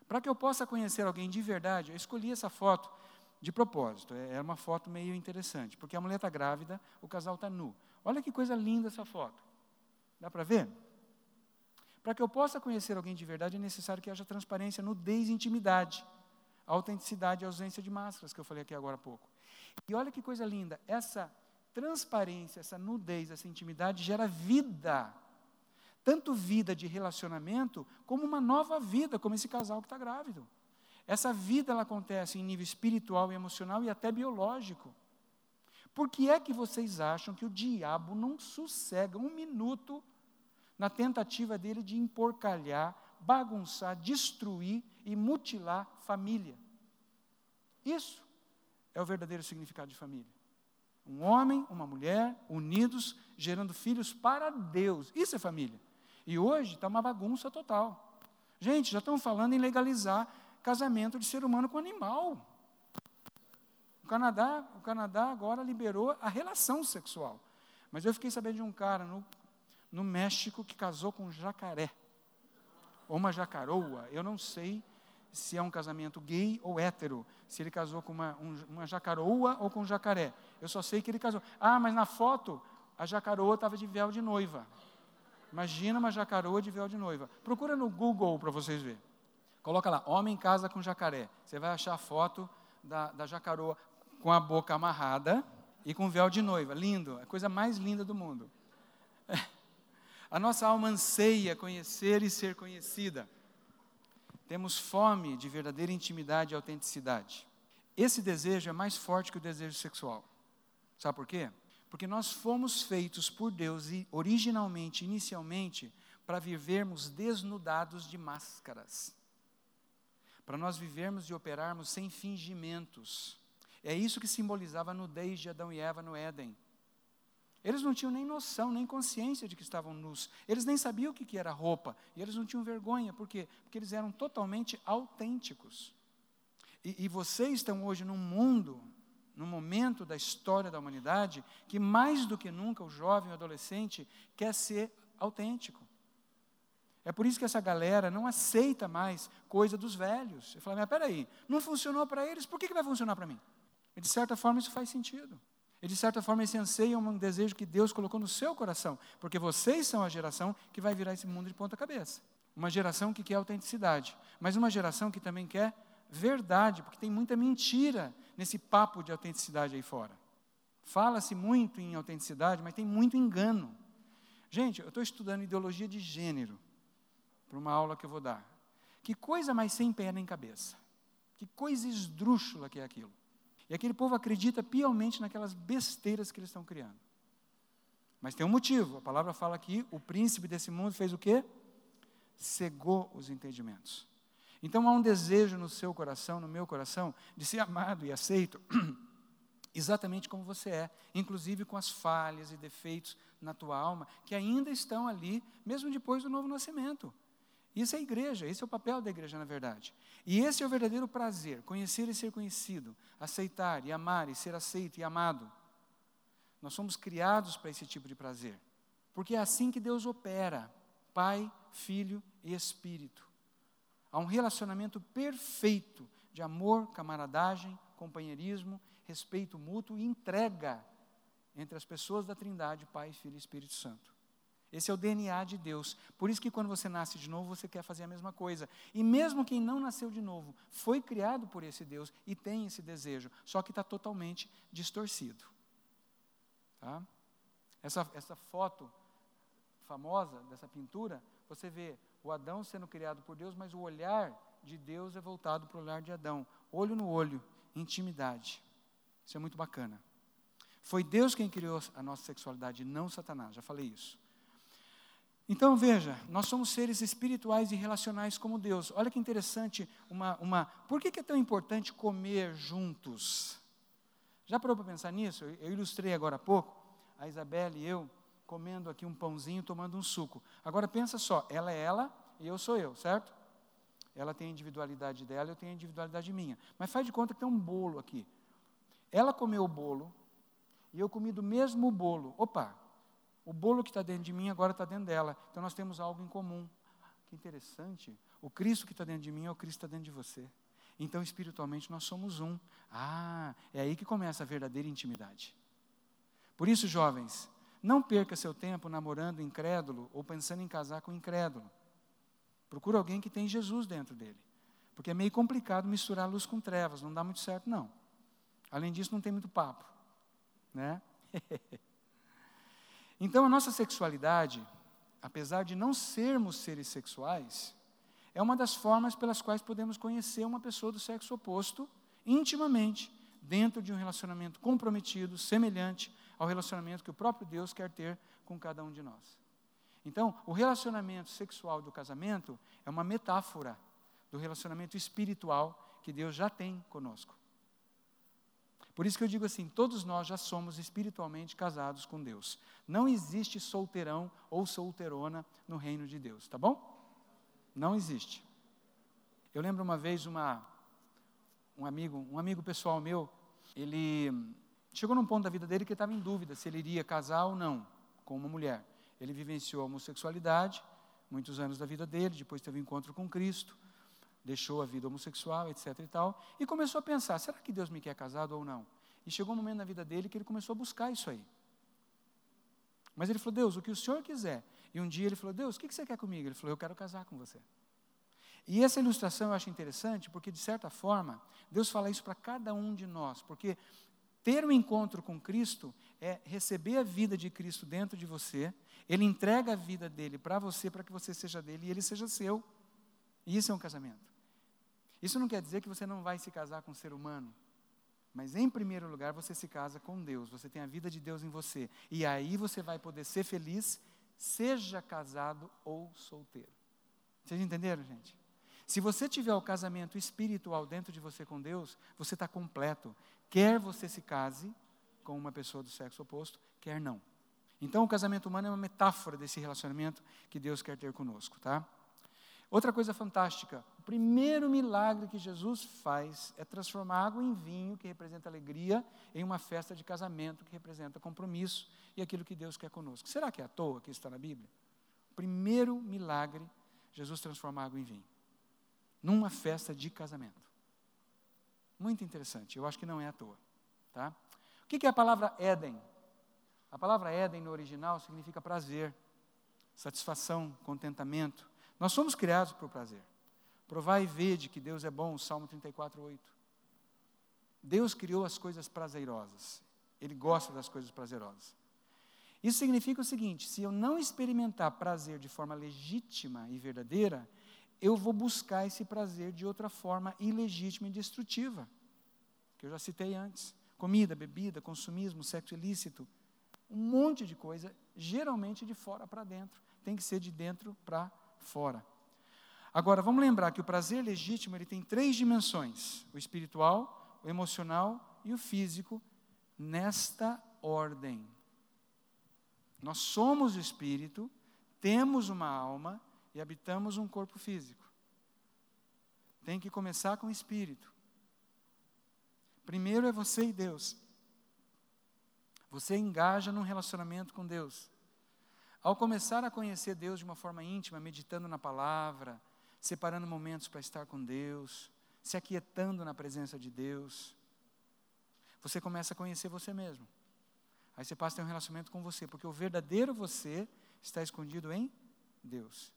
Para que eu possa conhecer alguém de verdade, eu escolhi essa foto de propósito. É, é uma foto meio interessante, porque a mulher está grávida, o casal está nu. Olha que coisa linda essa foto. Dá para ver? Para que eu possa conhecer alguém de verdade, é necessário que haja transparência, nudez e intimidade. Autenticidade e ausência de máscaras, que eu falei aqui agora há pouco. E olha que coisa linda, essa transparência, essa nudez, essa intimidade gera vida. Tanto vida de relacionamento, como uma nova vida, como esse casal que está grávido. Essa vida ela acontece em nível espiritual e emocional e até biológico. Por que é que vocês acham que o diabo não sossega um minuto na tentativa dele de emporcalhar, bagunçar, destruir e mutilar família? Isso é o verdadeiro significado de família. Um homem, uma mulher, unidos, gerando filhos para Deus. Isso é família. E hoje está uma bagunça total. Gente, já estão falando em legalizar casamento de ser humano com animal. O Canadá, o Canadá agora liberou a relação sexual. Mas eu fiquei sabendo de um cara no, no México que casou com um jacaré. Ou uma jacaroa. Eu não sei se é um casamento gay ou hétero, se ele casou com uma, um, uma jacaroa ou com um jacaré. Eu só sei que ele casou. Ah, mas na foto, a jacaroa estava de véu de noiva. Imagina uma jacaroa de véu de noiva. Procura no Google para vocês verem. Coloca lá, homem casa com jacaré. Você vai achar a foto da, da jacaroa com a boca amarrada e com véu de noiva. Lindo, a coisa mais linda do mundo. [laughs] A nossa alma anseia conhecer e ser conhecida. Temos fome de verdadeira intimidade e autenticidade. Esse desejo é mais forte que o desejo sexual. Sabe por quê? Porque nós fomos feitos por Deus originalmente, inicialmente, para vivermos desnudados de máscaras. Para nós vivermos e operarmos sem fingimentos. É isso que simbolizava a nudez de Adão e Eva no Éden. Eles não tinham nem noção, nem consciência de que estavam nus. Eles nem sabiam o que era roupa. E eles não tinham vergonha. Por quê? Porque eles eram totalmente autênticos. E, e vocês estão hoje num mundo, num momento da história da humanidade, que mais do que nunca o jovem, o adolescente, quer ser autêntico. É por isso que essa galera não aceita mais coisa dos velhos. Você fala, mas peraí, não funcionou para eles, por que, que vai funcionar para mim? E de certa forma isso faz sentido. E de certa forma esse anseio é um desejo que Deus colocou no seu coração, porque vocês são a geração que vai virar esse mundo de ponta cabeça. Uma geração que quer autenticidade, mas uma geração que também quer verdade, porque tem muita mentira nesse papo de autenticidade aí fora. Fala-se muito em autenticidade, mas tem muito engano. Gente, eu estou estudando ideologia de gênero para uma aula que eu vou dar. Que coisa mais sem pé nem cabeça. Que coisa esdrúxula que é aquilo. E aquele povo acredita piamente naquelas besteiras que eles estão criando. Mas tem um motivo. A palavra fala aqui: o príncipe desse mundo fez o quê? Cegou os entendimentos. Então há um desejo no seu coração, no meu coração, de ser amado e aceito [clears throat] exatamente como você é, inclusive com as falhas e defeitos na tua alma, que ainda estão ali, mesmo depois do novo nascimento. Isso é igreja, esse é o papel da igreja, na verdade. E esse é o verdadeiro prazer: conhecer e ser conhecido, aceitar e amar e ser aceito e amado. Nós somos criados para esse tipo de prazer, porque é assim que Deus opera: Pai, Filho e Espírito. Há um relacionamento perfeito de amor, camaradagem, companheirismo, respeito mútuo e entrega entre as pessoas da Trindade, Pai, Filho e Espírito Santo. Esse é o DNA de Deus. Por isso que quando você nasce de novo, você quer fazer a mesma coisa. E mesmo quem não nasceu de novo, foi criado por esse Deus e tem esse desejo, só que está totalmente distorcido. Tá? Essa, essa foto famosa dessa pintura, você vê o Adão sendo criado por Deus, mas o olhar de Deus é voltado para o olhar de Adão. Olho no olho, intimidade. Isso é muito bacana. Foi Deus quem criou a nossa sexualidade, não Satanás, já falei isso. Então veja, nós somos seres espirituais e relacionais como Deus. Olha que interessante, uma, uma, por que, que é tão importante comer juntos? Já parou para pensar nisso? Eu, ilustrei agora há pouco, a Isabelle e eu comendo aqui um pãozinho, tomando um suco. Agora pensa só, ela é ela e eu sou eu, certo? Ela tem a individualidade dela, eu tenho a individualidade minha. Mas faz de conta que tem um bolo aqui. Ela comeu o bolo e eu comi do mesmo bolo. Opa, o bolo que está dentro de mim agora está dentro dela. Então nós temos algo em comum. Que interessante. O Cristo que está dentro de mim é o Cristo que está dentro de você. Então, espiritualmente, nós somos um. Ah, é aí que começa a verdadeira intimidade. Por isso, jovens, não perca seu tempo namorando incrédulo ou pensando em casar com incrédulo. Procura alguém que tem Jesus dentro dele. Porque é meio complicado misturar luz com trevas, não dá muito certo, não. Além disso, não tem muito papo. Né? [laughs] então, a nossa sexualidade, apesar de não sermos seres sexuais, é uma das formas pelas quais podemos conhecer uma pessoa do sexo oposto intimamente, dentro de um relacionamento comprometido, semelhante ao relacionamento que o próprio Deus quer ter com cada um de nós. Então, o relacionamento sexual do casamento é uma metáfora do relacionamento espiritual que Deus já tem conosco. Por isso que eu digo assim: todos nós já somos espiritualmente casados com Deus. Não existe solteirão ou solteirona no reino de Deus, tá bom? Não existe. Eu lembro uma vez uma, um amigo, um amigo pessoal meu, ele chegou num ponto da vida dele que estava em dúvida se ele iria casar ou não com uma mulher. Ele vivenciou a homossexualidade muitos anos da vida dele, depois teve um encontro com Cristo, deixou a vida homossexual, etc e tal, e começou a pensar, será que Deus me quer casado ou não? E chegou um momento na vida dele que ele começou a buscar isso aí. Mas ele falou, Deus, o que o Senhor quiser. E um dia ele falou, Deus, o que você quer comigo? Ele falou, eu quero casar com você. E essa ilustração eu acho interessante, porque de certa forma, Deus fala isso para cada um de nós, porque ter um encontro com Cristo é receber a vida de Cristo dentro de você, Ele entrega a vida dele para você, para que você seja dele e ele seja seu. E isso é um casamento. Isso não quer dizer que você não vai se casar com um ser humano, mas em primeiro lugar você se casa com Deus, você tem a vida de Deus em você, e aí você vai poder ser feliz, seja casado ou solteiro. Vocês entenderam, gente? Se você tiver o casamento espiritual dentro de você com Deus, você está completo. Quer você se case com uma pessoa do sexo oposto, quer não. Então, o casamento humano é uma metáfora desse relacionamento que Deus quer ter conosco, tá? Outra coisa fantástica, o primeiro milagre que Jesus faz é transformar água em vinho, que representa alegria, em uma festa de casamento, que representa compromisso e aquilo que Deus quer conosco. Será que é à toa que isso está na Bíblia? O primeiro milagre, Jesus transforma água em vinho, numa festa de casamento. Muito interessante, eu acho que não é à toa. Tá? O que é a palavra Éden? A palavra Éden no original significa prazer, satisfação, contentamento. Nós somos criados para o prazer. Provai e vede que Deus é bom, Salmo 34, 8. Deus criou as coisas prazerosas. Ele gosta das coisas prazerosas. Isso significa o seguinte: se eu não experimentar prazer de forma legítima e verdadeira, eu vou buscar esse prazer de outra forma ilegítima e destrutiva, que eu já citei antes comida, bebida, consumismo, sexo ilícito, um monte de coisa, geralmente de fora para dentro. Tem que ser de dentro para fora. Agora, vamos lembrar que o prazer legítimo ele tem três dimensões: o espiritual, o emocional e o físico, nesta ordem. Nós somos o espírito, temos uma alma e habitamos um corpo físico. Tem que começar com o espírito. Primeiro é você e Deus. Você engaja num relacionamento com Deus. Ao começar a conhecer Deus de uma forma íntima, meditando na palavra, separando momentos para estar com Deus, se aquietando na presença de Deus, você começa a conhecer você mesmo. Aí você passa a ter um relacionamento com você, porque o verdadeiro você está escondido em Deus.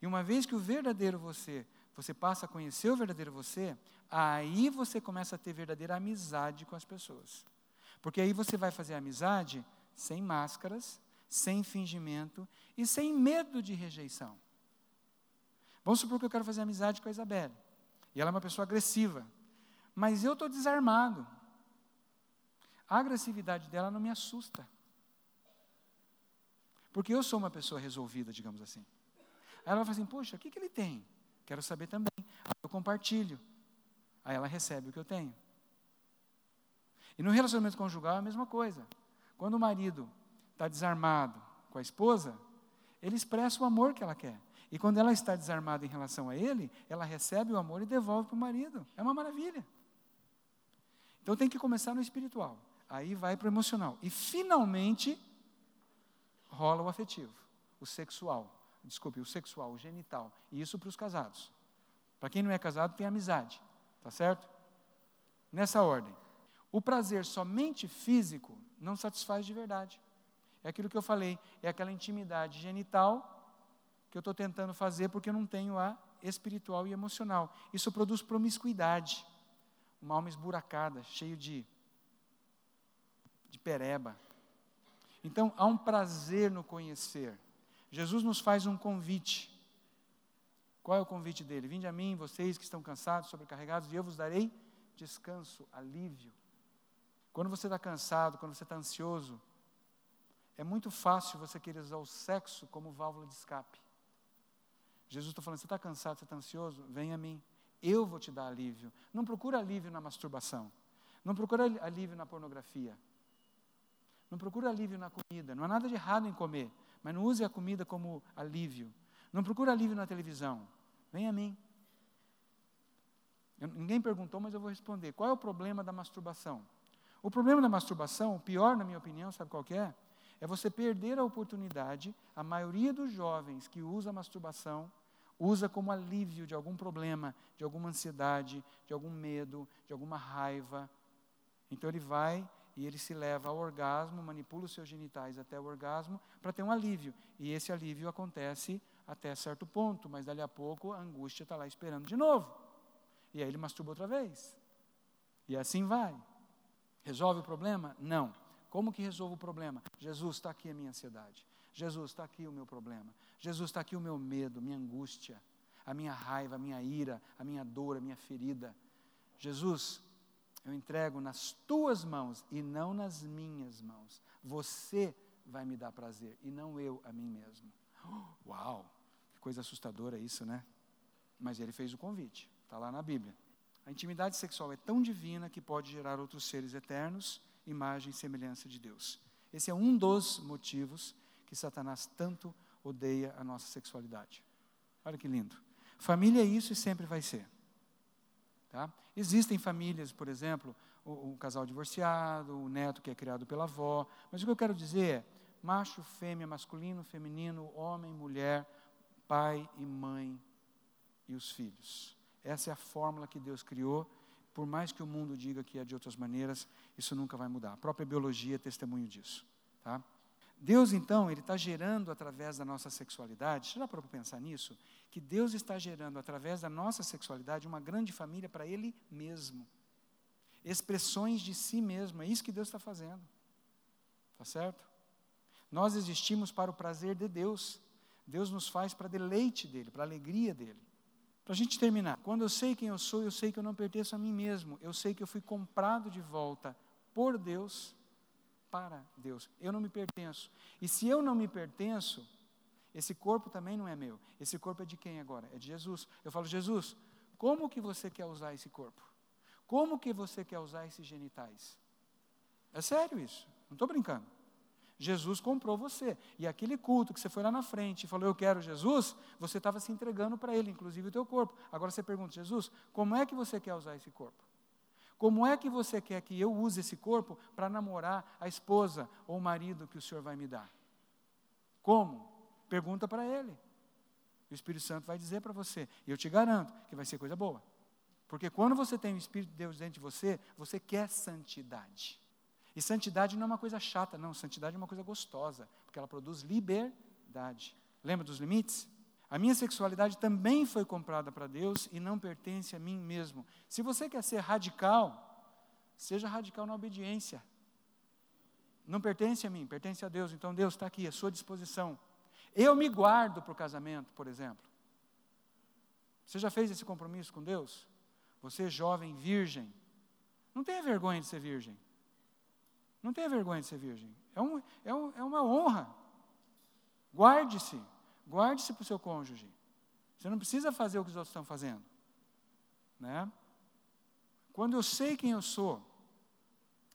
E uma vez que o verdadeiro você, você passa a conhecer o verdadeiro você, aí você começa a ter verdadeira amizade com as pessoas. Porque aí você vai fazer amizade sem máscaras, sem fingimento e sem medo de rejeição. Vamos supor que eu quero fazer amizade com a Isabelle. E ela é uma pessoa agressiva. Mas eu estou desarmado. A agressividade dela não me assusta. Porque eu sou uma pessoa resolvida, digamos assim. Aí ela vai falar assim: Poxa, o que, que ele tem? Quero saber também. Aí eu compartilho. Aí ela recebe o que eu tenho. E no relacionamento conjugal é a mesma coisa. Quando o marido está desarmado com a esposa, ele expressa o amor que ela quer. E quando ela está desarmada em relação a ele, ela recebe o amor e devolve para o marido. É uma maravilha. Então tem que começar no espiritual. Aí vai para o emocional. E finalmente rola o afetivo, o sexual. Desculpe, o sexual, o genital. E isso para os casados. Para quem não é casado, tem amizade. Tá certo? Nessa ordem. O prazer somente físico não satisfaz de verdade. É aquilo que eu falei, é aquela intimidade genital que eu estou tentando fazer porque eu não tenho a espiritual e emocional. Isso produz promiscuidade, uma alma esburacada, cheio de, de pereba. Então, há um prazer no conhecer. Jesus nos faz um convite. Qual é o convite dele? Vinde a mim, vocês que estão cansados, sobrecarregados, e eu vos darei descanso, alívio. Quando você está cansado, quando você está ansioso, é muito fácil você querer usar o sexo como válvula de escape. Jesus está falando: você está cansado, você está ansioso? Vem a mim, eu vou te dar alívio. Não procura alívio na masturbação, não procura alívio na pornografia, não procura alívio na comida. Não há nada de errado em comer, mas não use a comida como alívio. Não procura alívio na televisão. Vem a mim. Eu, ninguém perguntou, mas eu vou responder. Qual é o problema da masturbação? O problema da masturbação, o pior na minha opinião, sabe qual é? É você perder a oportunidade, a maioria dos jovens que usa a masturbação, usa como alívio de algum problema, de alguma ansiedade, de algum medo, de alguma raiva. Então ele vai e ele se leva ao orgasmo, manipula os seus genitais até o orgasmo para ter um alívio. E esse alívio acontece até certo ponto, mas dali a pouco a angústia está lá esperando de novo. E aí ele masturba outra vez. E assim vai. Resolve o problema? Não. Como que resolvo o problema? Jesus, está aqui a minha ansiedade. Jesus, está aqui o meu problema. Jesus, está aqui o meu medo, minha angústia, a minha raiva, a minha ira, a minha dor, a minha ferida. Jesus, eu entrego nas tuas mãos e não nas minhas mãos. Você vai me dar prazer e não eu a mim mesmo. Uau! Que coisa assustadora isso, né? Mas ele fez o convite, está lá na Bíblia. A intimidade sexual é tão divina que pode gerar outros seres eternos, imagem e semelhança de Deus. Esse é um dos motivos que Satanás tanto odeia a nossa sexualidade. Olha que lindo. Família é isso e sempre vai ser. Tá? Existem famílias, por exemplo, o, o, casal divorciado, o neto que é criado pela avó, mas o que eu quero dizer é macho, fêmea, masculino, feminino, homem, mulher, pai e mãe e os filhos. Essa é a fórmula que Deus criou. Por mais que o mundo diga que é de outras maneiras, isso nunca vai mudar. A própria biologia é testemunho disso. Tá? Deus, então, Ele está gerando através da nossa sexualidade, já parou para pensar nisso? Que Deus está gerando através da nossa sexualidade uma grande família para Ele mesmo. Expressões de si mesmo, é isso que Deus está fazendo. Tá certo? Nós existimos para o prazer de Deus. Deus nos faz para deleite dEle, para alegria dEle. Para a gente terminar, quando eu sei quem eu sou, eu sei que eu não pertenço a mim mesmo, eu sei que eu fui comprado de volta por Deus, para Deus. Eu não me pertenço. E se eu não me pertenço, esse corpo também não é meu. Esse corpo é de quem agora? É de Jesus. Eu falo, Jesus, como que você quer usar esse corpo? Como que você quer usar esses genitais? É sério isso, não estou brincando. Jesus comprou você. E aquele culto que você foi lá na frente e falou, eu quero Jesus, você estava se entregando para Ele, inclusive o teu corpo. Agora você pergunta, Jesus, como é que você quer usar esse corpo? Como é que você quer que eu use esse corpo para namorar a esposa ou o marido que o Senhor vai me dar? Como? Pergunta para Ele. O Espírito Santo vai dizer para você. E eu te garanto que vai ser coisa boa. Porque quando você tem o Espírito de Deus dentro de você, você quer santidade. E santidade não é uma coisa chata, não. Santidade é uma coisa gostosa, porque ela produz liberdade. Lembra dos limites? A minha sexualidade também foi comprada para Deus e não pertence a mim mesmo. Se você quer ser radical, seja radical na obediência. Não pertence a mim, pertence a Deus. Então Deus está aqui, à sua disposição. Eu me guardo para o casamento, por exemplo. Você já fez esse compromisso com Deus? Você, jovem virgem, não tenha vergonha de ser virgem. Não tenha vergonha de ser virgem. É, um, é, um, é uma honra. Guarde-se. Guarde-se para o seu cônjuge. Você não precisa fazer o que os outros estão fazendo. Né? Quando eu sei quem eu sou,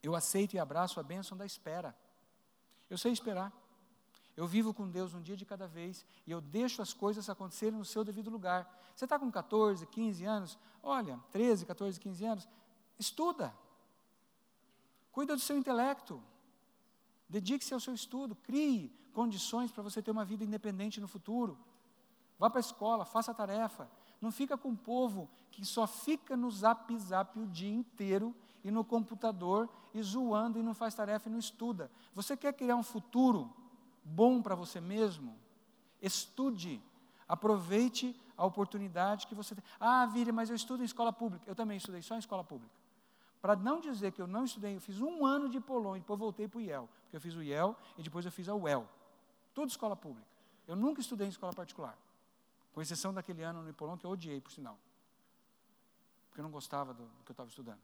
eu aceito e abraço a bênção da espera. Eu sei esperar. Eu vivo com Deus um dia de cada vez e eu deixo as coisas acontecerem no seu devido lugar. Você está com 14, 15 anos, olha, 13, 14, 15 anos, estuda. Cuida do seu intelecto. Dedique-se ao seu estudo. Crie condições para você ter uma vida independente no futuro. Vá para a escola, faça a tarefa. Não fica com o povo que só fica no zap zap o dia inteiro e no computador e zoando e não faz tarefa e não estuda. Você quer criar um futuro bom para você mesmo? Estude. Aproveite a oportunidade que você tem. Ah, Vire, mas eu estudo em escola pública. Eu também estudei só em escola pública. Para não dizer que eu não estudei, eu fiz um ano de Polônia, depois voltei para o IEL. Porque eu fiz o IEL e depois eu fiz a UEL. Tudo escola pública. Eu nunca estudei em escola particular. Com exceção daquele ano no Ipolon, que eu odiei, por sinal. Porque eu não gostava do, do que eu estava estudando.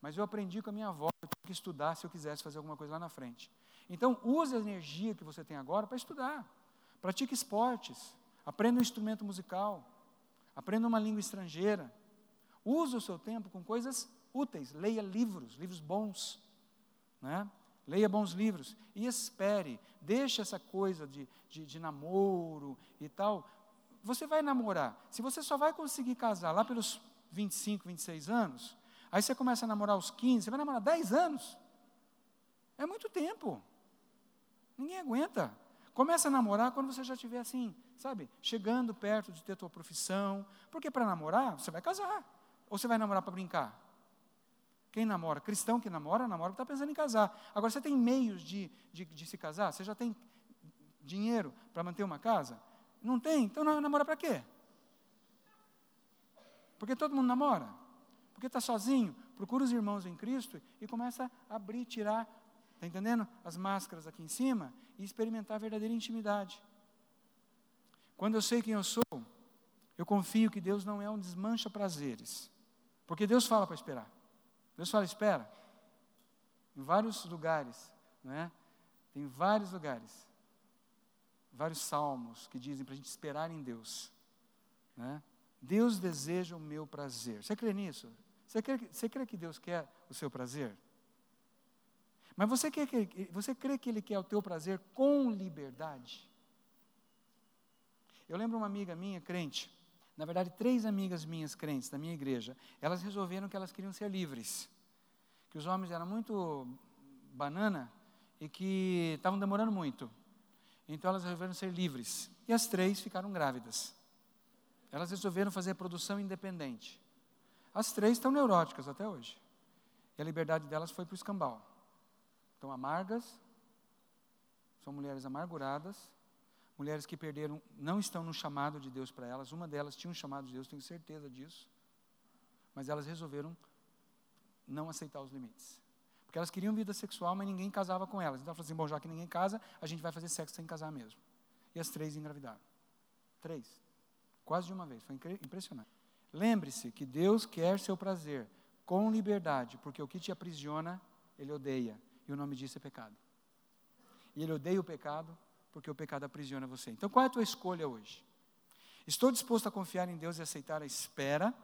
Mas eu aprendi com a minha avó eu tinha que estudar se eu quisesse fazer alguma coisa lá na frente. Então, use a energia que você tem agora para estudar. Pratique esportes. Aprenda um instrumento musical. Aprenda uma língua estrangeira. Use o seu tempo com coisas úteis. Leia livros, livros bons. Né? Leia bons livros. E espere. Deixe essa coisa de, de, de namoro e tal. Você vai namorar. Se você só vai conseguir casar lá pelos 25, 26 anos, aí você começa a namorar aos 15, você vai namorar 10 anos. É muito tempo. Ninguém aguenta. Começa a namorar quando você já estiver assim, sabe, chegando perto de ter tua profissão. Porque para namorar, você vai casar. Ou você vai namorar para brincar? Quem namora? Cristão que namora, namora está pensando em casar. Agora, você tem meios de, de, de se casar? Você já tem dinheiro para manter uma casa? Não tem? Então namora para quê? Porque todo mundo namora? Porque está sozinho? Procura os irmãos em Cristo e começa a abrir, tirar Está entendendo? As máscaras aqui em cima e experimentar a verdadeira intimidade. Quando eu sei quem eu sou, eu confio que Deus não é um desmancha prazeres. Porque Deus fala para esperar. Deus fala, espera. Em vários lugares, não é? Tem vários lugares, vários salmos que dizem para a gente esperar em Deus. Né? Deus deseja o meu prazer. Você crê nisso? Você crê, você crê que Deus quer o seu prazer? Mas você, quer, você crê que Ele quer o teu prazer com liberdade? Eu lembro uma amiga minha, crente, na verdade, três amigas minhas crentes da minha igreja, elas resolveram que elas queriam ser livres. Que os homens eram muito banana e que estavam demorando muito. Então elas resolveram ser livres. E as três ficaram grávidas. Elas resolveram fazer produção independente. As três estão neuróticas até hoje. E a liberdade delas foi para o escambau estão amargas, são mulheres amarguradas, mulheres que perderam, não estão no chamado de Deus para elas. Uma delas tinha um chamado de Deus, tenho certeza disso. Mas elas resolveram não aceitar os limites. Porque elas queriam vida sexual, mas ninguém casava com elas. Então elas falaram assim: bom, já que ninguém casa, a gente vai fazer sexo sem casar mesmo. E as três engravidaram. Três. Quase de uma vez. Foi impressionante. Lembre-se que Deus quer seu prazer com liberdade, porque o que te aprisiona, Ele odeia. E o nome disso é pecado. E ele odeia o pecado porque o pecado aprisiona você. Então qual é a tua escolha hoje? Estou disposto a confiar em Deus e aceitar a espera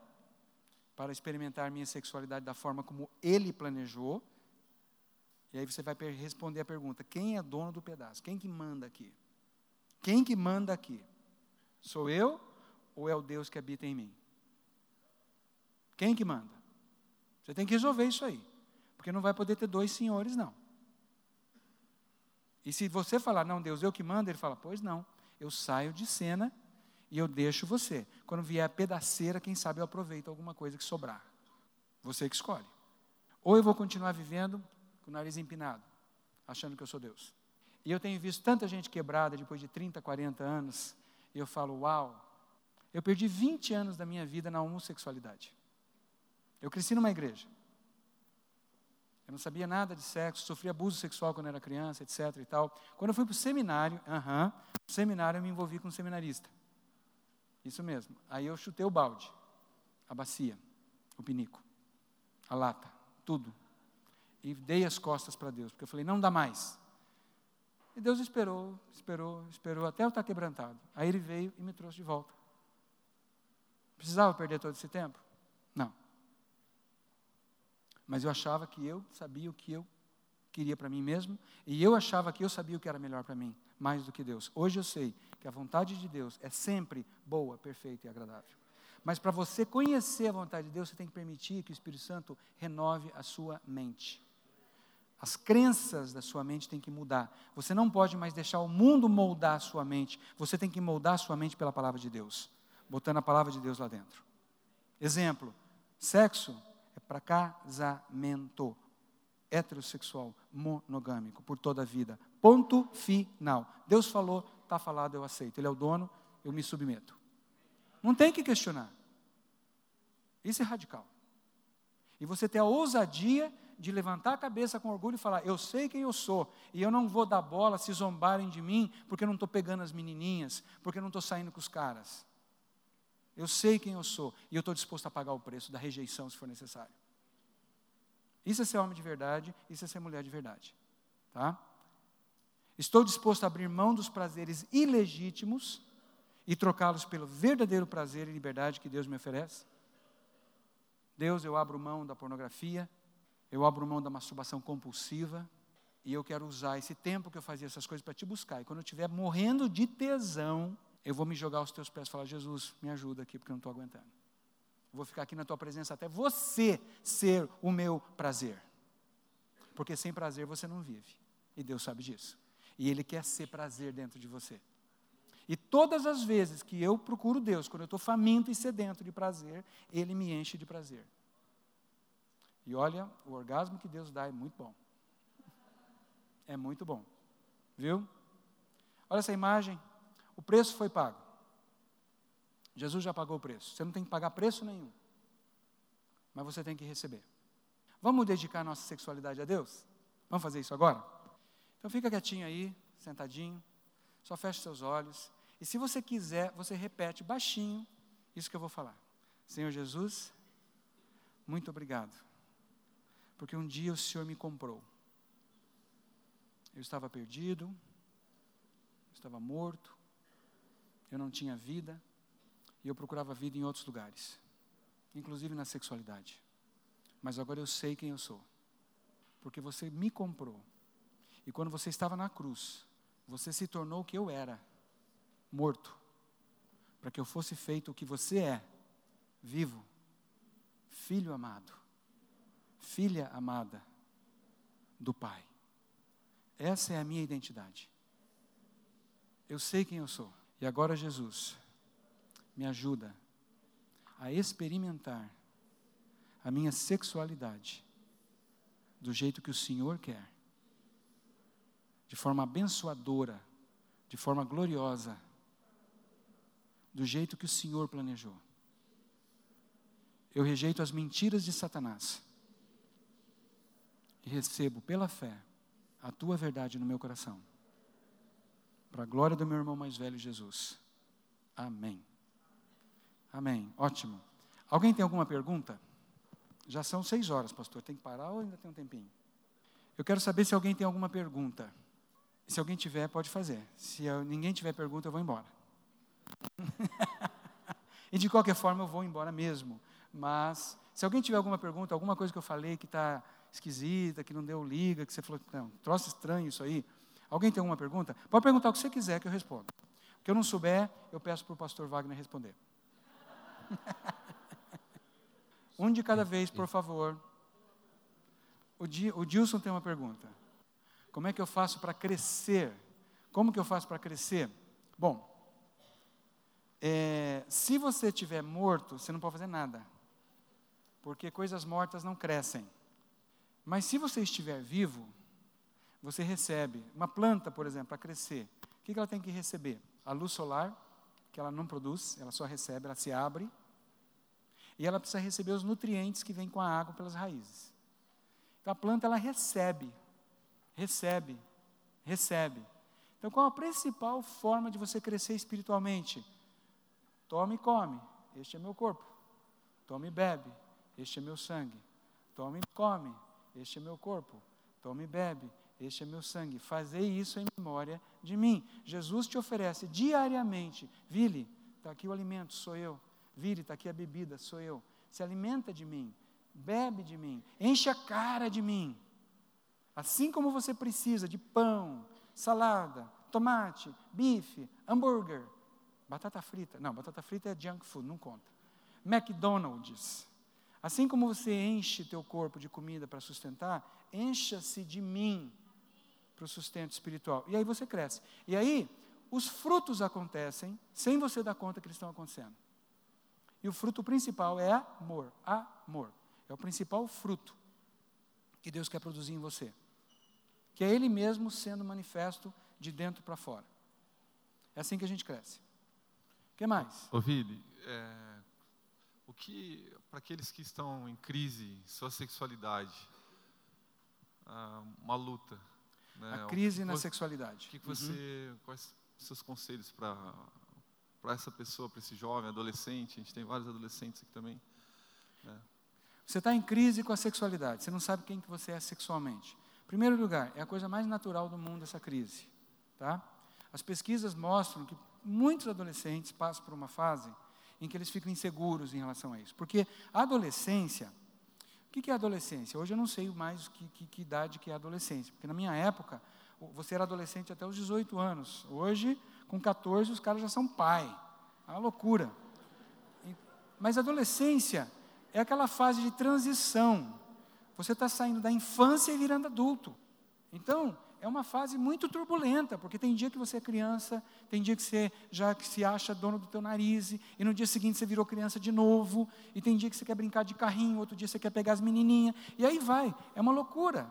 para experimentar minha sexualidade da forma como Ele planejou. E aí você vai responder a pergunta: quem é dono do pedaço? Quem que manda aqui? Quem que manda aqui? Sou eu ou é o Deus que habita em mim? Quem que manda? Você tem que resolver isso aí. Porque não vai poder ter dois senhores, não. E se você falar, não, Deus, eu que mando, ele fala, pois não, eu saio de cena e eu deixo você. Quando vier a pedaceira, quem sabe eu aproveito alguma coisa que sobrar. Você que escolhe. Ou eu vou continuar vivendo com o nariz empinado, achando que eu sou Deus. E eu tenho visto tanta gente quebrada depois de 30, 40 anos, e eu falo, uau, eu perdi 20 anos da minha vida na homossexualidade. Eu cresci numa igreja. Eu não sabia nada de sexo, sofri abuso sexual quando era criança, etc. e tal. Quando eu fui para o seminário, uh -huh, seminário eu me envolvi com um seminarista. Isso mesmo. Aí eu chutei o balde, a bacia, o pinico, a lata, tudo. E dei as costas para Deus, porque eu falei, não dá mais. E Deus esperou, esperou, esperou, até eu estar quebrantado. Aí ele veio e me trouxe de volta. Precisava perder todo esse tempo? Mas eu achava que eu sabia o que eu queria para mim mesmo, e eu achava que eu sabia o que era melhor para mim, mais do que Deus. Hoje eu sei que a vontade de Deus é sempre boa, perfeita e agradável. Mas para você conhecer a vontade de Deus, você tem que permitir que o Espírito Santo renove a sua mente. As crenças da sua mente têm que mudar. Você não pode mais deixar o mundo moldar a sua mente. Você tem que moldar a sua mente pela palavra de Deus, botando a palavra de Deus lá dentro. Exemplo: sexo para casamento heterossexual, monogâmico, por toda a vida. Ponto final. Deus falou, está falado, eu aceito. Ele é o dono eu me submeto. Não tem que questionar. Isso é radical. E você ter a ousadia de levantar a cabeça com orgulho e falar: Eu sei quem eu sou, e eu não vou dar bola se zombarem de mim, porque eu não estou pegando as menininhas, porque eu não estou saindo com os caras. Eu sei quem eu sou, e eu estou disposto a pagar o preço da rejeição se for necessário. Isso é ser homem de verdade, isso é ser mulher de verdade. Tá? Estou disposto a abrir mão dos prazeres ilegítimos e trocá-los pelo verdadeiro prazer e liberdade que Deus me oferece. Deus, eu abro mão da pornografia, eu abro mão da masturbação compulsiva, e eu quero usar esse tempo que eu fazia essas coisas para te buscar. E quando eu estiver morrendo de tesão, eu vou me jogar aos teus pés e falar: Jesus, me ajuda aqui, porque eu não estou aguentando. Eu vou ficar aqui na tua presença até você ser o meu prazer. Porque sem prazer você não vive. E Deus sabe disso. E Ele quer ser prazer dentro de você. E todas as vezes que eu procuro Deus, quando eu estou faminto e sedento de prazer, Ele me enche de prazer. E olha, o orgasmo que Deus dá é muito bom. É muito bom. Viu? Olha essa imagem. O preço foi pago. Jesus já pagou o preço. Você não tem que pagar preço nenhum. Mas você tem que receber. Vamos dedicar nossa sexualidade a Deus? Vamos fazer isso agora? Então fica quietinho aí, sentadinho. Só feche seus olhos. E se você quiser, você repete baixinho isso que eu vou falar. Senhor Jesus, muito obrigado. Porque um dia o Senhor me comprou. Eu estava perdido, estava morto, eu não tinha vida, e eu procurava vida em outros lugares, inclusive na sexualidade. Mas agora eu sei quem eu sou, porque você me comprou. E quando você estava na cruz, você se tornou o que eu era morto, para que eu fosse feito o que você é, vivo, filho amado, filha amada do Pai. Essa é a minha identidade. Eu sei quem eu sou. E agora, Jesus, me ajuda a experimentar a minha sexualidade do jeito que o Senhor quer, de forma abençoadora, de forma gloriosa, do jeito que o Senhor planejou. Eu rejeito as mentiras de Satanás e recebo pela fé a tua verdade no meu coração. Para a glória do meu irmão mais velho Jesus. Amém. Amém. Ótimo. Alguém tem alguma pergunta? Já são seis horas, pastor. Tem que parar ou ainda tem um tempinho? Eu quero saber se alguém tem alguma pergunta. Se alguém tiver, pode fazer. Se ninguém tiver pergunta, eu vou embora. [laughs] e de qualquer forma eu vou embora mesmo. Mas se alguém tiver alguma pergunta, alguma coisa que eu falei que está esquisita, que não deu liga, que você falou, não, troço estranho isso aí. Alguém tem alguma pergunta? Pode perguntar o que você quiser que eu respondo. O que eu não souber, eu peço para o pastor Wagner responder. [laughs] um de cada vez, por favor. O, Di, o Dilson tem uma pergunta. Como é que eu faço para crescer? Como que eu faço para crescer? Bom, é, se você estiver morto, você não pode fazer nada, porque coisas mortas não crescem. Mas se você estiver vivo, você recebe. Uma planta, por exemplo, para crescer, o que ela tem que receber? A luz solar, que ela não produz, ela só recebe, ela se abre. E ela precisa receber os nutrientes que vêm com a água pelas raízes. Então a planta ela recebe, recebe, recebe. Então qual a principal forma de você crescer espiritualmente? Tome e come, este é meu corpo. Tome e bebe, este é meu sangue. Tome e come, este é meu corpo. Tome e bebe, este é meu sangue. Fazei isso em memória de mim. Jesus te oferece diariamente. Vile, está aqui o alimento, sou eu. Vile, está aqui a bebida, sou eu. Se alimenta de mim, bebe de mim, enche a cara de mim. Assim como você precisa de pão, salada, tomate, bife, hambúrguer, Batata frita. Não, batata frita é junk food, não conta. McDonald's. Assim como você enche teu corpo de comida para sustentar, encha-se de mim para o sustento espiritual. E aí você cresce. E aí, os frutos acontecem sem você dar conta que eles estão acontecendo. E o fruto principal é amor. Amor. É o principal fruto que Deus quer produzir em você. Que é Ele mesmo sendo manifesto de dentro para fora. É assim que a gente cresce. O que mais? Ô, Vili, é, o que, para aqueles que estão em crise, sua sexualidade, ah, uma luta. Né? A crise na você- sexualidade. O que que você, quais os seus conselhos para para essa pessoa, para esse jovem, adolescente? A gente tem vários adolescentes aqui também. Você está em crise com a sexualidade, você não sabe quem que você é sexualmente. Em primeiro lugar, é a coisa mais natural do mundo essa crise. Tá? As pesquisas mostram que muitos adolescentes passam por uma fase em que eles ficam inseguros em relação a isso. Porque a adolescência, o que é adolescência? Hoje eu não sei mais que, que, que idade que é adolescência, porque na minha época, você era adolescente até os 18 anos. Hoje, com 14, os caras já são pai. É uma loucura. Mas adolescência é aquela fase de transição. Você está saindo da infância e virando adulto. Então, é uma fase muito turbulenta, porque tem dia que você é criança, tem dia que você já que se acha dono do teu nariz, e no dia seguinte você virou criança de novo, e tem dia que você quer brincar de carrinho, outro dia você quer pegar as menininhas, e aí vai, é uma loucura.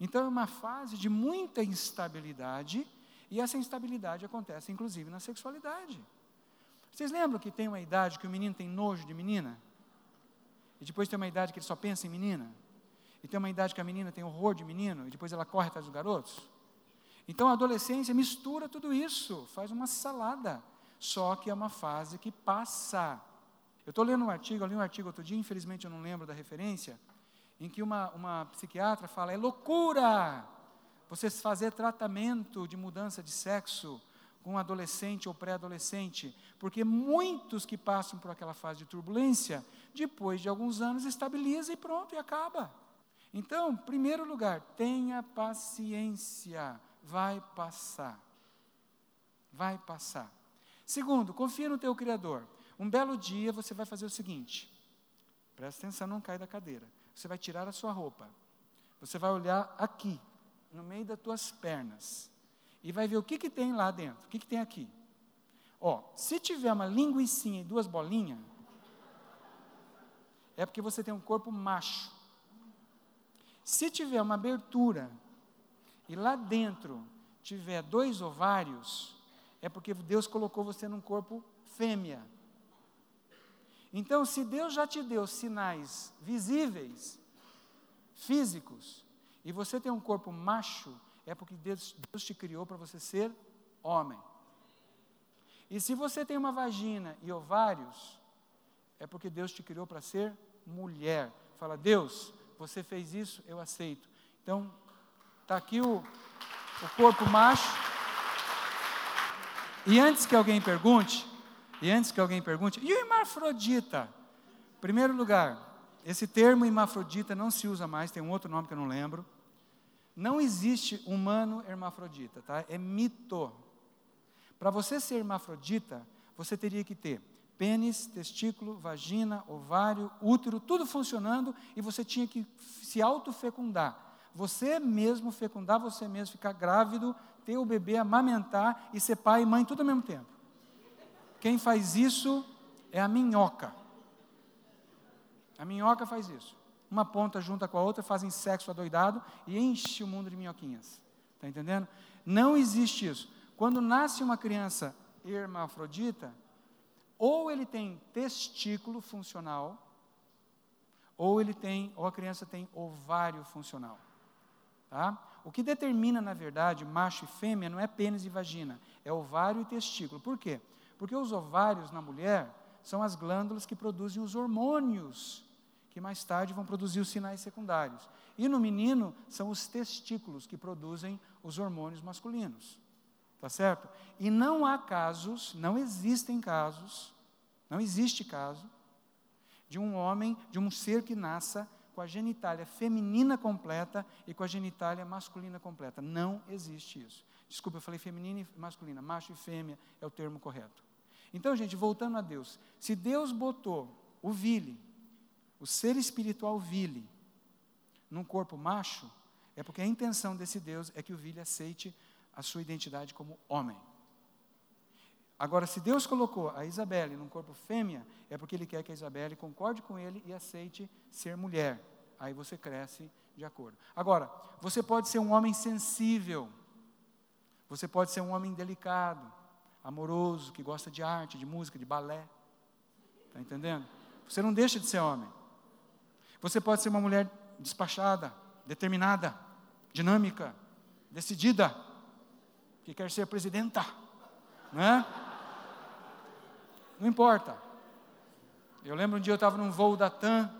Então é uma fase de muita instabilidade, e essa instabilidade acontece inclusive na sexualidade. Vocês lembram que tem uma idade que o menino tem nojo de menina? E depois tem uma idade que ele só pensa em menina? E tem uma idade que a menina tem horror de menino, e depois ela corre atrás dos garotos? Então a adolescência mistura tudo isso, faz uma salada. Só que é uma fase que passa. Eu estou lendo um artigo, eu li um artigo outro dia, infelizmente eu não lembro da referência, em que uma, uma psiquiatra fala: é loucura você fazer tratamento de mudança de sexo com um adolescente ou pré-adolescente, porque muitos que passam por aquela fase de turbulência, depois de alguns anos estabiliza e pronto, e acaba. Então, primeiro lugar, tenha paciência, vai passar. Vai passar. Segundo, confia no teu Criador. Um belo dia você vai fazer o seguinte: presta atenção, não cai da cadeira. Você vai tirar a sua roupa. Você vai olhar aqui, no meio das tuas pernas, e vai ver o que, que tem lá dentro. O que, que tem aqui? Ó, se tiver uma linguicinha e duas bolinhas, é porque você tem um corpo macho. Se tiver uma abertura e lá dentro tiver dois ovários, é porque Deus colocou você num corpo fêmea. Então, se Deus já te deu sinais visíveis, físicos, e você tem um corpo macho, é porque Deus, Deus te criou para você ser homem. E se você tem uma vagina e ovários, é porque Deus te criou para ser mulher. Fala, Deus, você fez isso, eu aceito. Então, está aqui o, o corpo macho. E antes que alguém pergunte, e antes que alguém pergunte, e o hermafrodita? Primeiro lugar, esse termo hermafrodita não se usa mais, tem um outro nome que eu não lembro. Não existe humano hermafrodita, tá? É mito. Para você ser hermafrodita, você teria que ter pênis, testículo, vagina, ovário, útero, tudo funcionando e você tinha que se autofecundar. Você mesmo fecundar, você mesmo ficar grávido, ter o bebê, amamentar e ser pai e mãe tudo ao mesmo tempo. Quem faz isso é a minhoca. A minhoca faz isso. Uma ponta junta com a outra, fazem sexo adoidado e enche o mundo de minhoquinhas. Está entendendo? Não existe isso. Quando nasce uma criança hermafrodita, ou ele tem testículo funcional, ou ele tem, ou a criança tem ovário funcional. Tá? O que determina, na verdade, macho e fêmea não é pênis e vagina, é ovário e testículo. Por quê? Porque os ovários na mulher são as glândulas que produzem os hormônios, que mais tarde vão produzir os sinais secundários. E no menino são os testículos que produzem os hormônios masculinos. Tá certo? E não há casos, não existem casos, não existe caso de um homem, de um ser que nasça com a genitália feminina completa e com a genitália masculina completa. Não existe isso. Desculpa, eu falei feminina e masculina, macho e fêmea é o termo correto. Então, gente, voltando a Deus, se Deus botou o vile, o ser espiritual vile, num corpo macho, é porque a intenção desse Deus é que o vile aceite a sua identidade como homem. Agora, se Deus colocou a Isabelle num corpo fêmea, é porque Ele quer que a Isabelle concorde com Ele e aceite ser mulher. Aí você cresce de acordo. Agora, você pode ser um homem sensível, você pode ser um homem delicado, amoroso, que gosta de arte, de música, de balé. Está entendendo? Você não deixa de ser homem. Você pode ser uma mulher despachada, determinada, dinâmica, decidida, que quer ser presidenta, não é? Não importa. Eu lembro um dia eu estava num voo da TAM,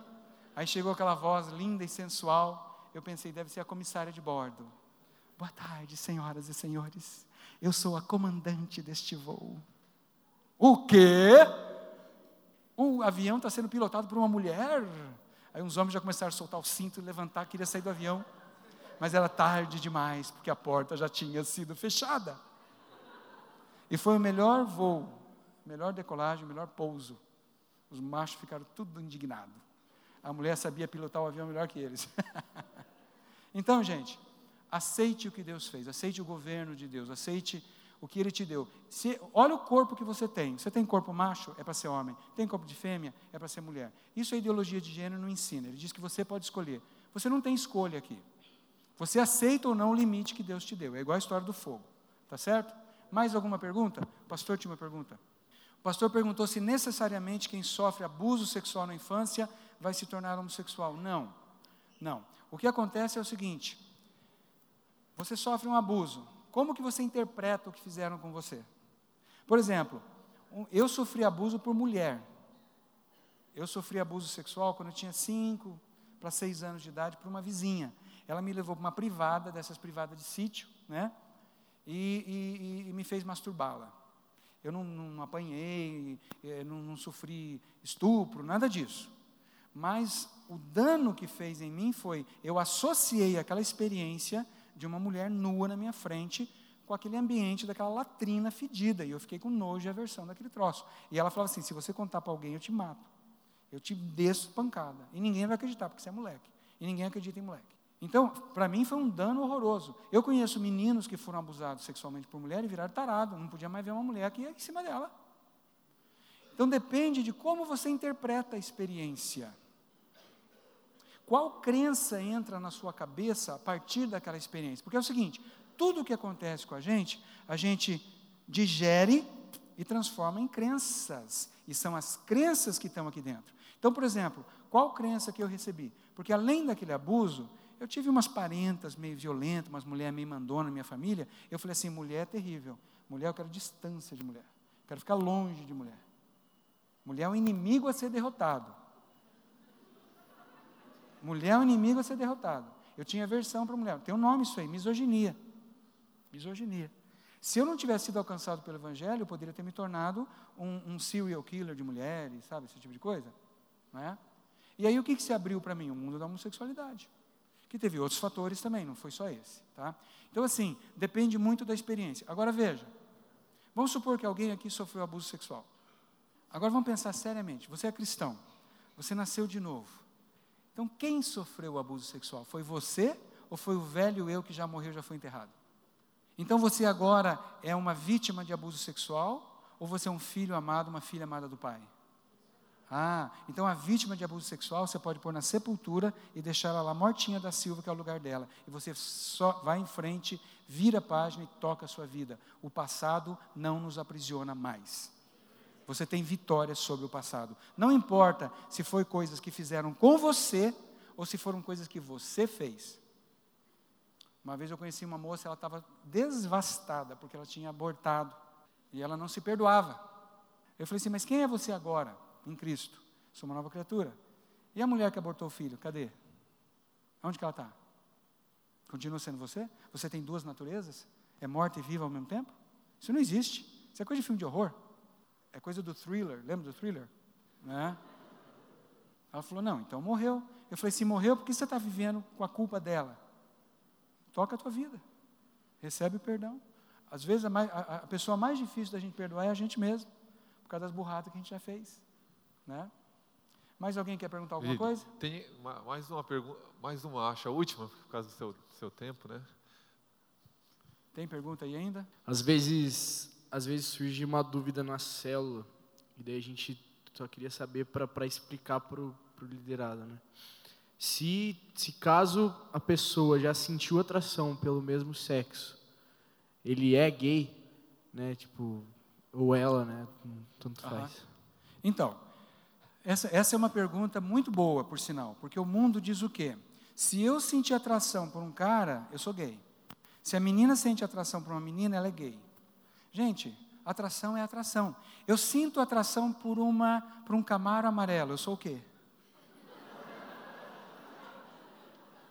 aí chegou aquela voz linda e sensual. Eu pensei, deve ser a comissária de bordo. Boa tarde, senhoras e senhores. Eu sou a comandante deste voo. O quê? O avião está sendo pilotado por uma mulher? Aí uns homens já começaram a soltar o cinto e levantar, queria sair do avião. Mas era tarde demais, porque a porta já tinha sido fechada. E foi o melhor voo, melhor decolagem, melhor pouso. Os machos ficaram tudo indignados. A mulher sabia pilotar o avião melhor que eles. [laughs] então, gente, aceite o que Deus fez, aceite o governo de Deus, aceite o que Ele te deu. Se, olha o corpo que você tem. Você tem corpo macho, é para ser homem. Tem corpo de fêmea, é para ser mulher. Isso a ideologia de gênero não ensina. Ele diz que você pode escolher. Você não tem escolha aqui. Você aceita ou não o limite que Deus te deu. É igual a história do fogo. Tá certo? Mais alguma pergunta? Pastor tinha uma pergunta. O pastor perguntou se necessariamente quem sofre abuso sexual na infância vai se tornar homossexual. Não. Não. O que acontece é o seguinte: você sofre um abuso. Como que você interpreta o que fizeram com você? Por exemplo, eu sofri abuso por mulher. Eu sofri abuso sexual quando eu tinha 5 para 6 anos de idade por uma vizinha. Ela me levou para uma privada, dessas privadas de sítio, né? E, e, e me fez masturbá-la. Eu não, não apanhei, eh, não, não sofri estupro, nada disso. Mas o dano que fez em mim foi, eu associei aquela experiência de uma mulher nua na minha frente com aquele ambiente daquela latrina fedida. E eu fiquei com nojo e aversão daquele troço. E ela falava assim: se você contar para alguém, eu te mato. Eu te desço pancada. E ninguém vai acreditar, porque você é moleque. E ninguém acredita em moleque. Então, para mim foi um dano horroroso. Eu conheço meninos que foram abusados sexualmente por mulher e viraram tarado. Não podia mais ver uma mulher aqui em cima dela. Então depende de como você interpreta a experiência. Qual crença entra na sua cabeça a partir daquela experiência? Porque é o seguinte: tudo o que acontece com a gente, a gente digere e transforma em crenças. E são as crenças que estão aqui dentro. Então, por exemplo, qual crença que eu recebi? Porque além daquele abuso, eu tive umas parentas meio violentas, umas mulheres meio mandona na minha família. Eu falei assim: mulher é terrível. Mulher, eu quero distância de mulher. quero ficar longe de mulher. Mulher é um inimigo a ser derrotado. Mulher é um inimigo a ser derrotado. Eu tinha aversão para mulher. Tem um nome isso aí, misoginia. Misoginia. Se eu não tivesse sido alcançado pelo Evangelho, eu poderia ter me tornado um, um serial killer de mulheres, sabe, esse tipo de coisa. Não é? E aí o que, que se abriu para mim? O mundo da homossexualidade. Que teve outros fatores também, não foi só esse. Tá? Então, assim, depende muito da experiência. Agora veja, vamos supor que alguém aqui sofreu abuso sexual. Agora vamos pensar seriamente. Você é cristão, você nasceu de novo. Então, quem sofreu o abuso sexual? Foi você ou foi o velho eu que já morreu, já foi enterrado? Então, você agora é uma vítima de abuso sexual ou você é um filho amado, uma filha amada do pai? Ah, então a vítima de abuso sexual você pode pôr na sepultura e deixar ela lá mortinha da Silva, que é o lugar dela. E você só vai em frente, vira a página e toca a sua vida. O passado não nos aprisiona mais. Você tem vitória sobre o passado. Não importa se foi coisas que fizeram com você ou se foram coisas que você fez. Uma vez eu conheci uma moça, ela estava devastada porque ela tinha abortado e ela não se perdoava. Eu falei assim: Mas quem é você agora em Cristo? Sou uma nova criatura. E a mulher que abortou o filho, cadê? Onde que ela está? Continua sendo você? Você tem duas naturezas? É morta e viva ao mesmo tempo? Isso não existe. Isso é coisa de filme de horror. É coisa do thriller, lembra do thriller? Né? Ela falou, não, então morreu. Eu falei, se morreu, por que você está vivendo com a culpa dela? Toca a tua vida. Recebe o perdão. Às vezes a, mais, a, a, pessoa mais difícil da gente perdoar é a gente mesmo, por causa das burradas que a gente já fez. Né? Mais alguém quer perguntar alguma coisa? Tem uma, mais uma pergunta, mais uma, acho a última, por causa do seu, seu tempo, né? Tem pergunta aí ainda? Às vezes às vezes surge uma dúvida na célula, e daí a gente só queria saber para explicar para o liderado, né? Se, se caso a pessoa já sentiu atração pelo mesmo sexo, ele é gay, né? Tipo, ou ela, né? Tanto Aham. faz. Então, essa, essa é uma pergunta muito boa, por sinal, porque o mundo diz o quê? Se eu sentir atração por um cara, eu sou gay. Se a menina sente atração por uma menina, ela é gay. Gente, atração é atração. Eu sinto atração por uma por um camaro amarelo, eu sou o quê?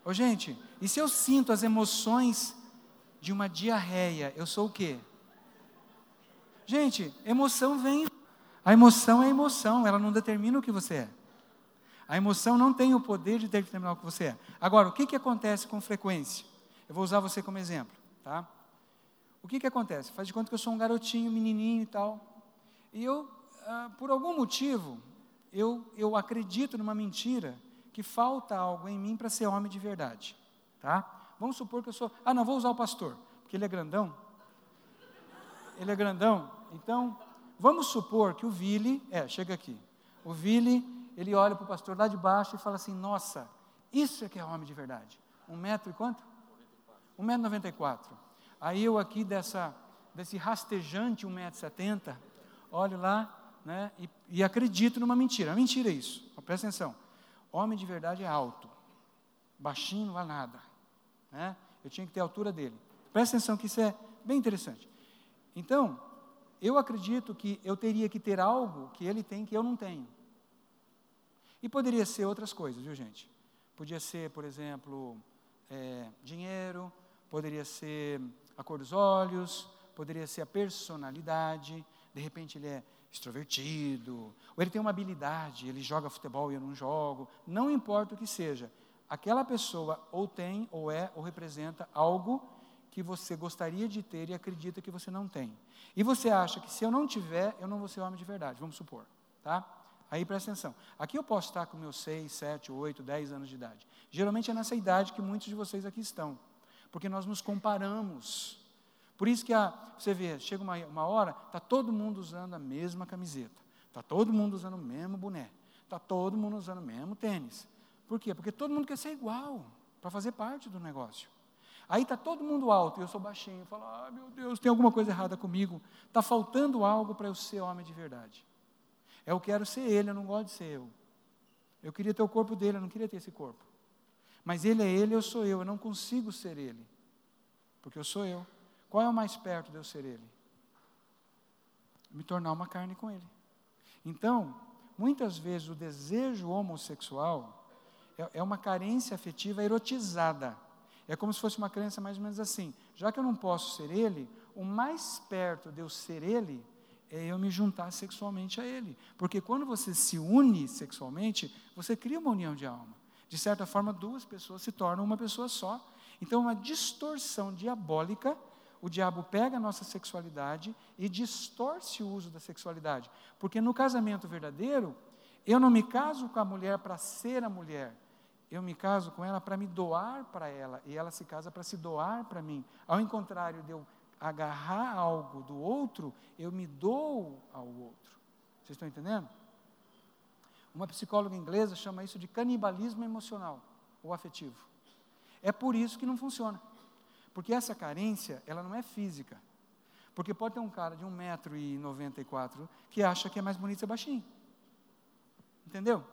Ô, gente, e se eu sinto as emoções de uma diarreia, eu sou o quê? Gente, emoção vem. A emoção é emoção, ela não determina o que você é. A emoção não tem o poder de determinar o que você é. Agora, o que, que acontece com frequência? Eu vou usar você como exemplo, tá? O que, que acontece? Faz de conta que eu sou um garotinho, menininho e tal. E eu, ah, por algum motivo, eu, eu acredito numa mentira que falta algo em mim para ser homem de verdade, tá? Vamos supor que eu sou. Ah, não, vou usar o pastor, porque ele é grandão. Ele é grandão. Então, vamos supor que o Vili, é, chega aqui. O Vili, ele olha para o pastor lá de baixo e fala assim: Nossa, isso é que é homem de verdade. Um metro e quanto? Um metro e noventa e quatro. Aí eu aqui dessa, desse rastejante 1,70m, olho lá né, e, e acredito numa mentira. É mentira isso, presta atenção. Homem de verdade é alto, baixinho não vale nada. Né? Eu tinha que ter a altura dele. Presta atenção que isso é bem interessante. Então, eu acredito que eu teria que ter algo que ele tem que eu não tenho. E poderia ser outras coisas, viu gente? Podia ser, por exemplo, é, dinheiro, poderia ser a cor dos olhos, poderia ser a personalidade, de repente ele é extrovertido, ou ele tem uma habilidade, ele joga futebol e eu não jogo, não importa o que seja, aquela pessoa ou tem, ou é, ou representa algo que você gostaria de ter e acredita que você não tem. E você acha que se eu não tiver, eu não vou ser homem de verdade, vamos supor, tá? Aí presta atenção. Aqui eu posso estar com meus 6, 7, 8, 10 anos de idade. Geralmente é nessa idade que muitos de vocês aqui estão. Porque nós nos comparamos. Por isso que a, você vê, chega uma, uma hora, está todo mundo usando a mesma camiseta. Está todo mundo usando o mesmo boné. Está todo mundo usando o mesmo tênis. Por quê? Porque todo mundo quer ser igual, para fazer parte do negócio. Aí está todo mundo alto e eu sou baixinho. Falo, ah, meu Deus, tem alguma coisa errada comigo. Está faltando algo para eu ser homem de verdade. Eu quero ser ele, eu não gosto de ser eu. Eu queria ter o corpo dele, eu não queria ter esse corpo. Mas ele é ele, eu sou eu, eu não consigo ser ele. Porque eu sou eu. Qual é o mais perto de eu ser ele? Me tornar uma carne com ele. Então, muitas vezes o desejo homossexual é, é uma carência afetiva erotizada. É como se fosse uma crença mais ou menos assim: já que eu não posso ser ele, o mais perto de eu ser ele é eu me juntar sexualmente a ele. Porque quando você se une sexualmente, você cria uma união de alma. De certa forma, duas pessoas se tornam uma pessoa só. Então, uma distorção diabólica, o diabo pega a nossa sexualidade e distorce o uso da sexualidade. Porque no casamento verdadeiro, eu não me caso com a mulher para ser a mulher, eu me caso com ela para me doar para ela, e ela se casa para se doar para mim. Ao contrário de eu agarrar algo do outro, eu me dou ao outro. Vocês estão entendendo? Uma psicóloga inglesa chama isso de canibalismo emocional ou afetivo. É por isso que não funciona. Porque essa carência, ela não é física. Porque pode ter um cara de 1,94m que acha que é mais bonito ser baixinho. Entendeu?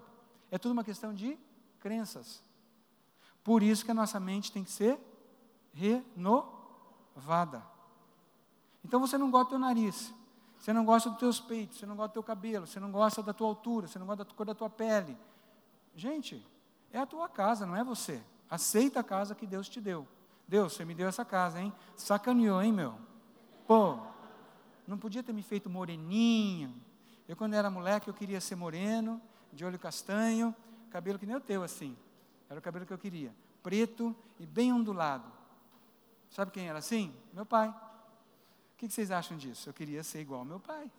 É tudo uma questão de crenças. Por isso que a nossa mente tem que ser renovada. Então você não gosta do teu nariz, você não gosta dos teus peitos, você não gosta do teu cabelo, você não gosta da tua altura, você não gosta da cor da tua pele. Gente, é a tua casa, não é você. Aceita a casa que Deus te deu. Deus, você me deu essa casa, hein? Sacaneou, hein, meu? Pô, não podia ter me feito moreninho. Eu, quando era moleque, eu queria ser moreno, de olho castanho, cabelo que nem o teu, assim. Era o cabelo que eu queria. Preto e bem ondulado. Sabe quem era assim? Meu pai. O que vocês acham disso? Eu queria ser igual ao meu pai.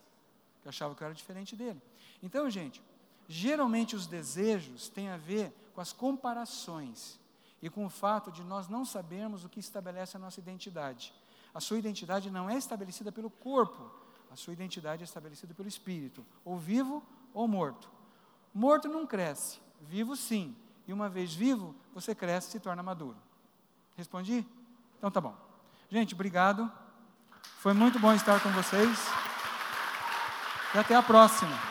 Eu achava que eu era diferente dele. Então, gente, geralmente os desejos têm a ver com as comparações e com o fato de nós não sabermos o que estabelece a nossa identidade. A sua identidade não é estabelecida pelo corpo, a sua identidade é estabelecida pelo espírito, ou vivo ou morto. Morto não cresce, vivo sim. E uma vez vivo, você cresce e se torna maduro. Respondi? Então tá bom. Gente, obrigado. Foi muito bom estar com vocês. e até a próxima.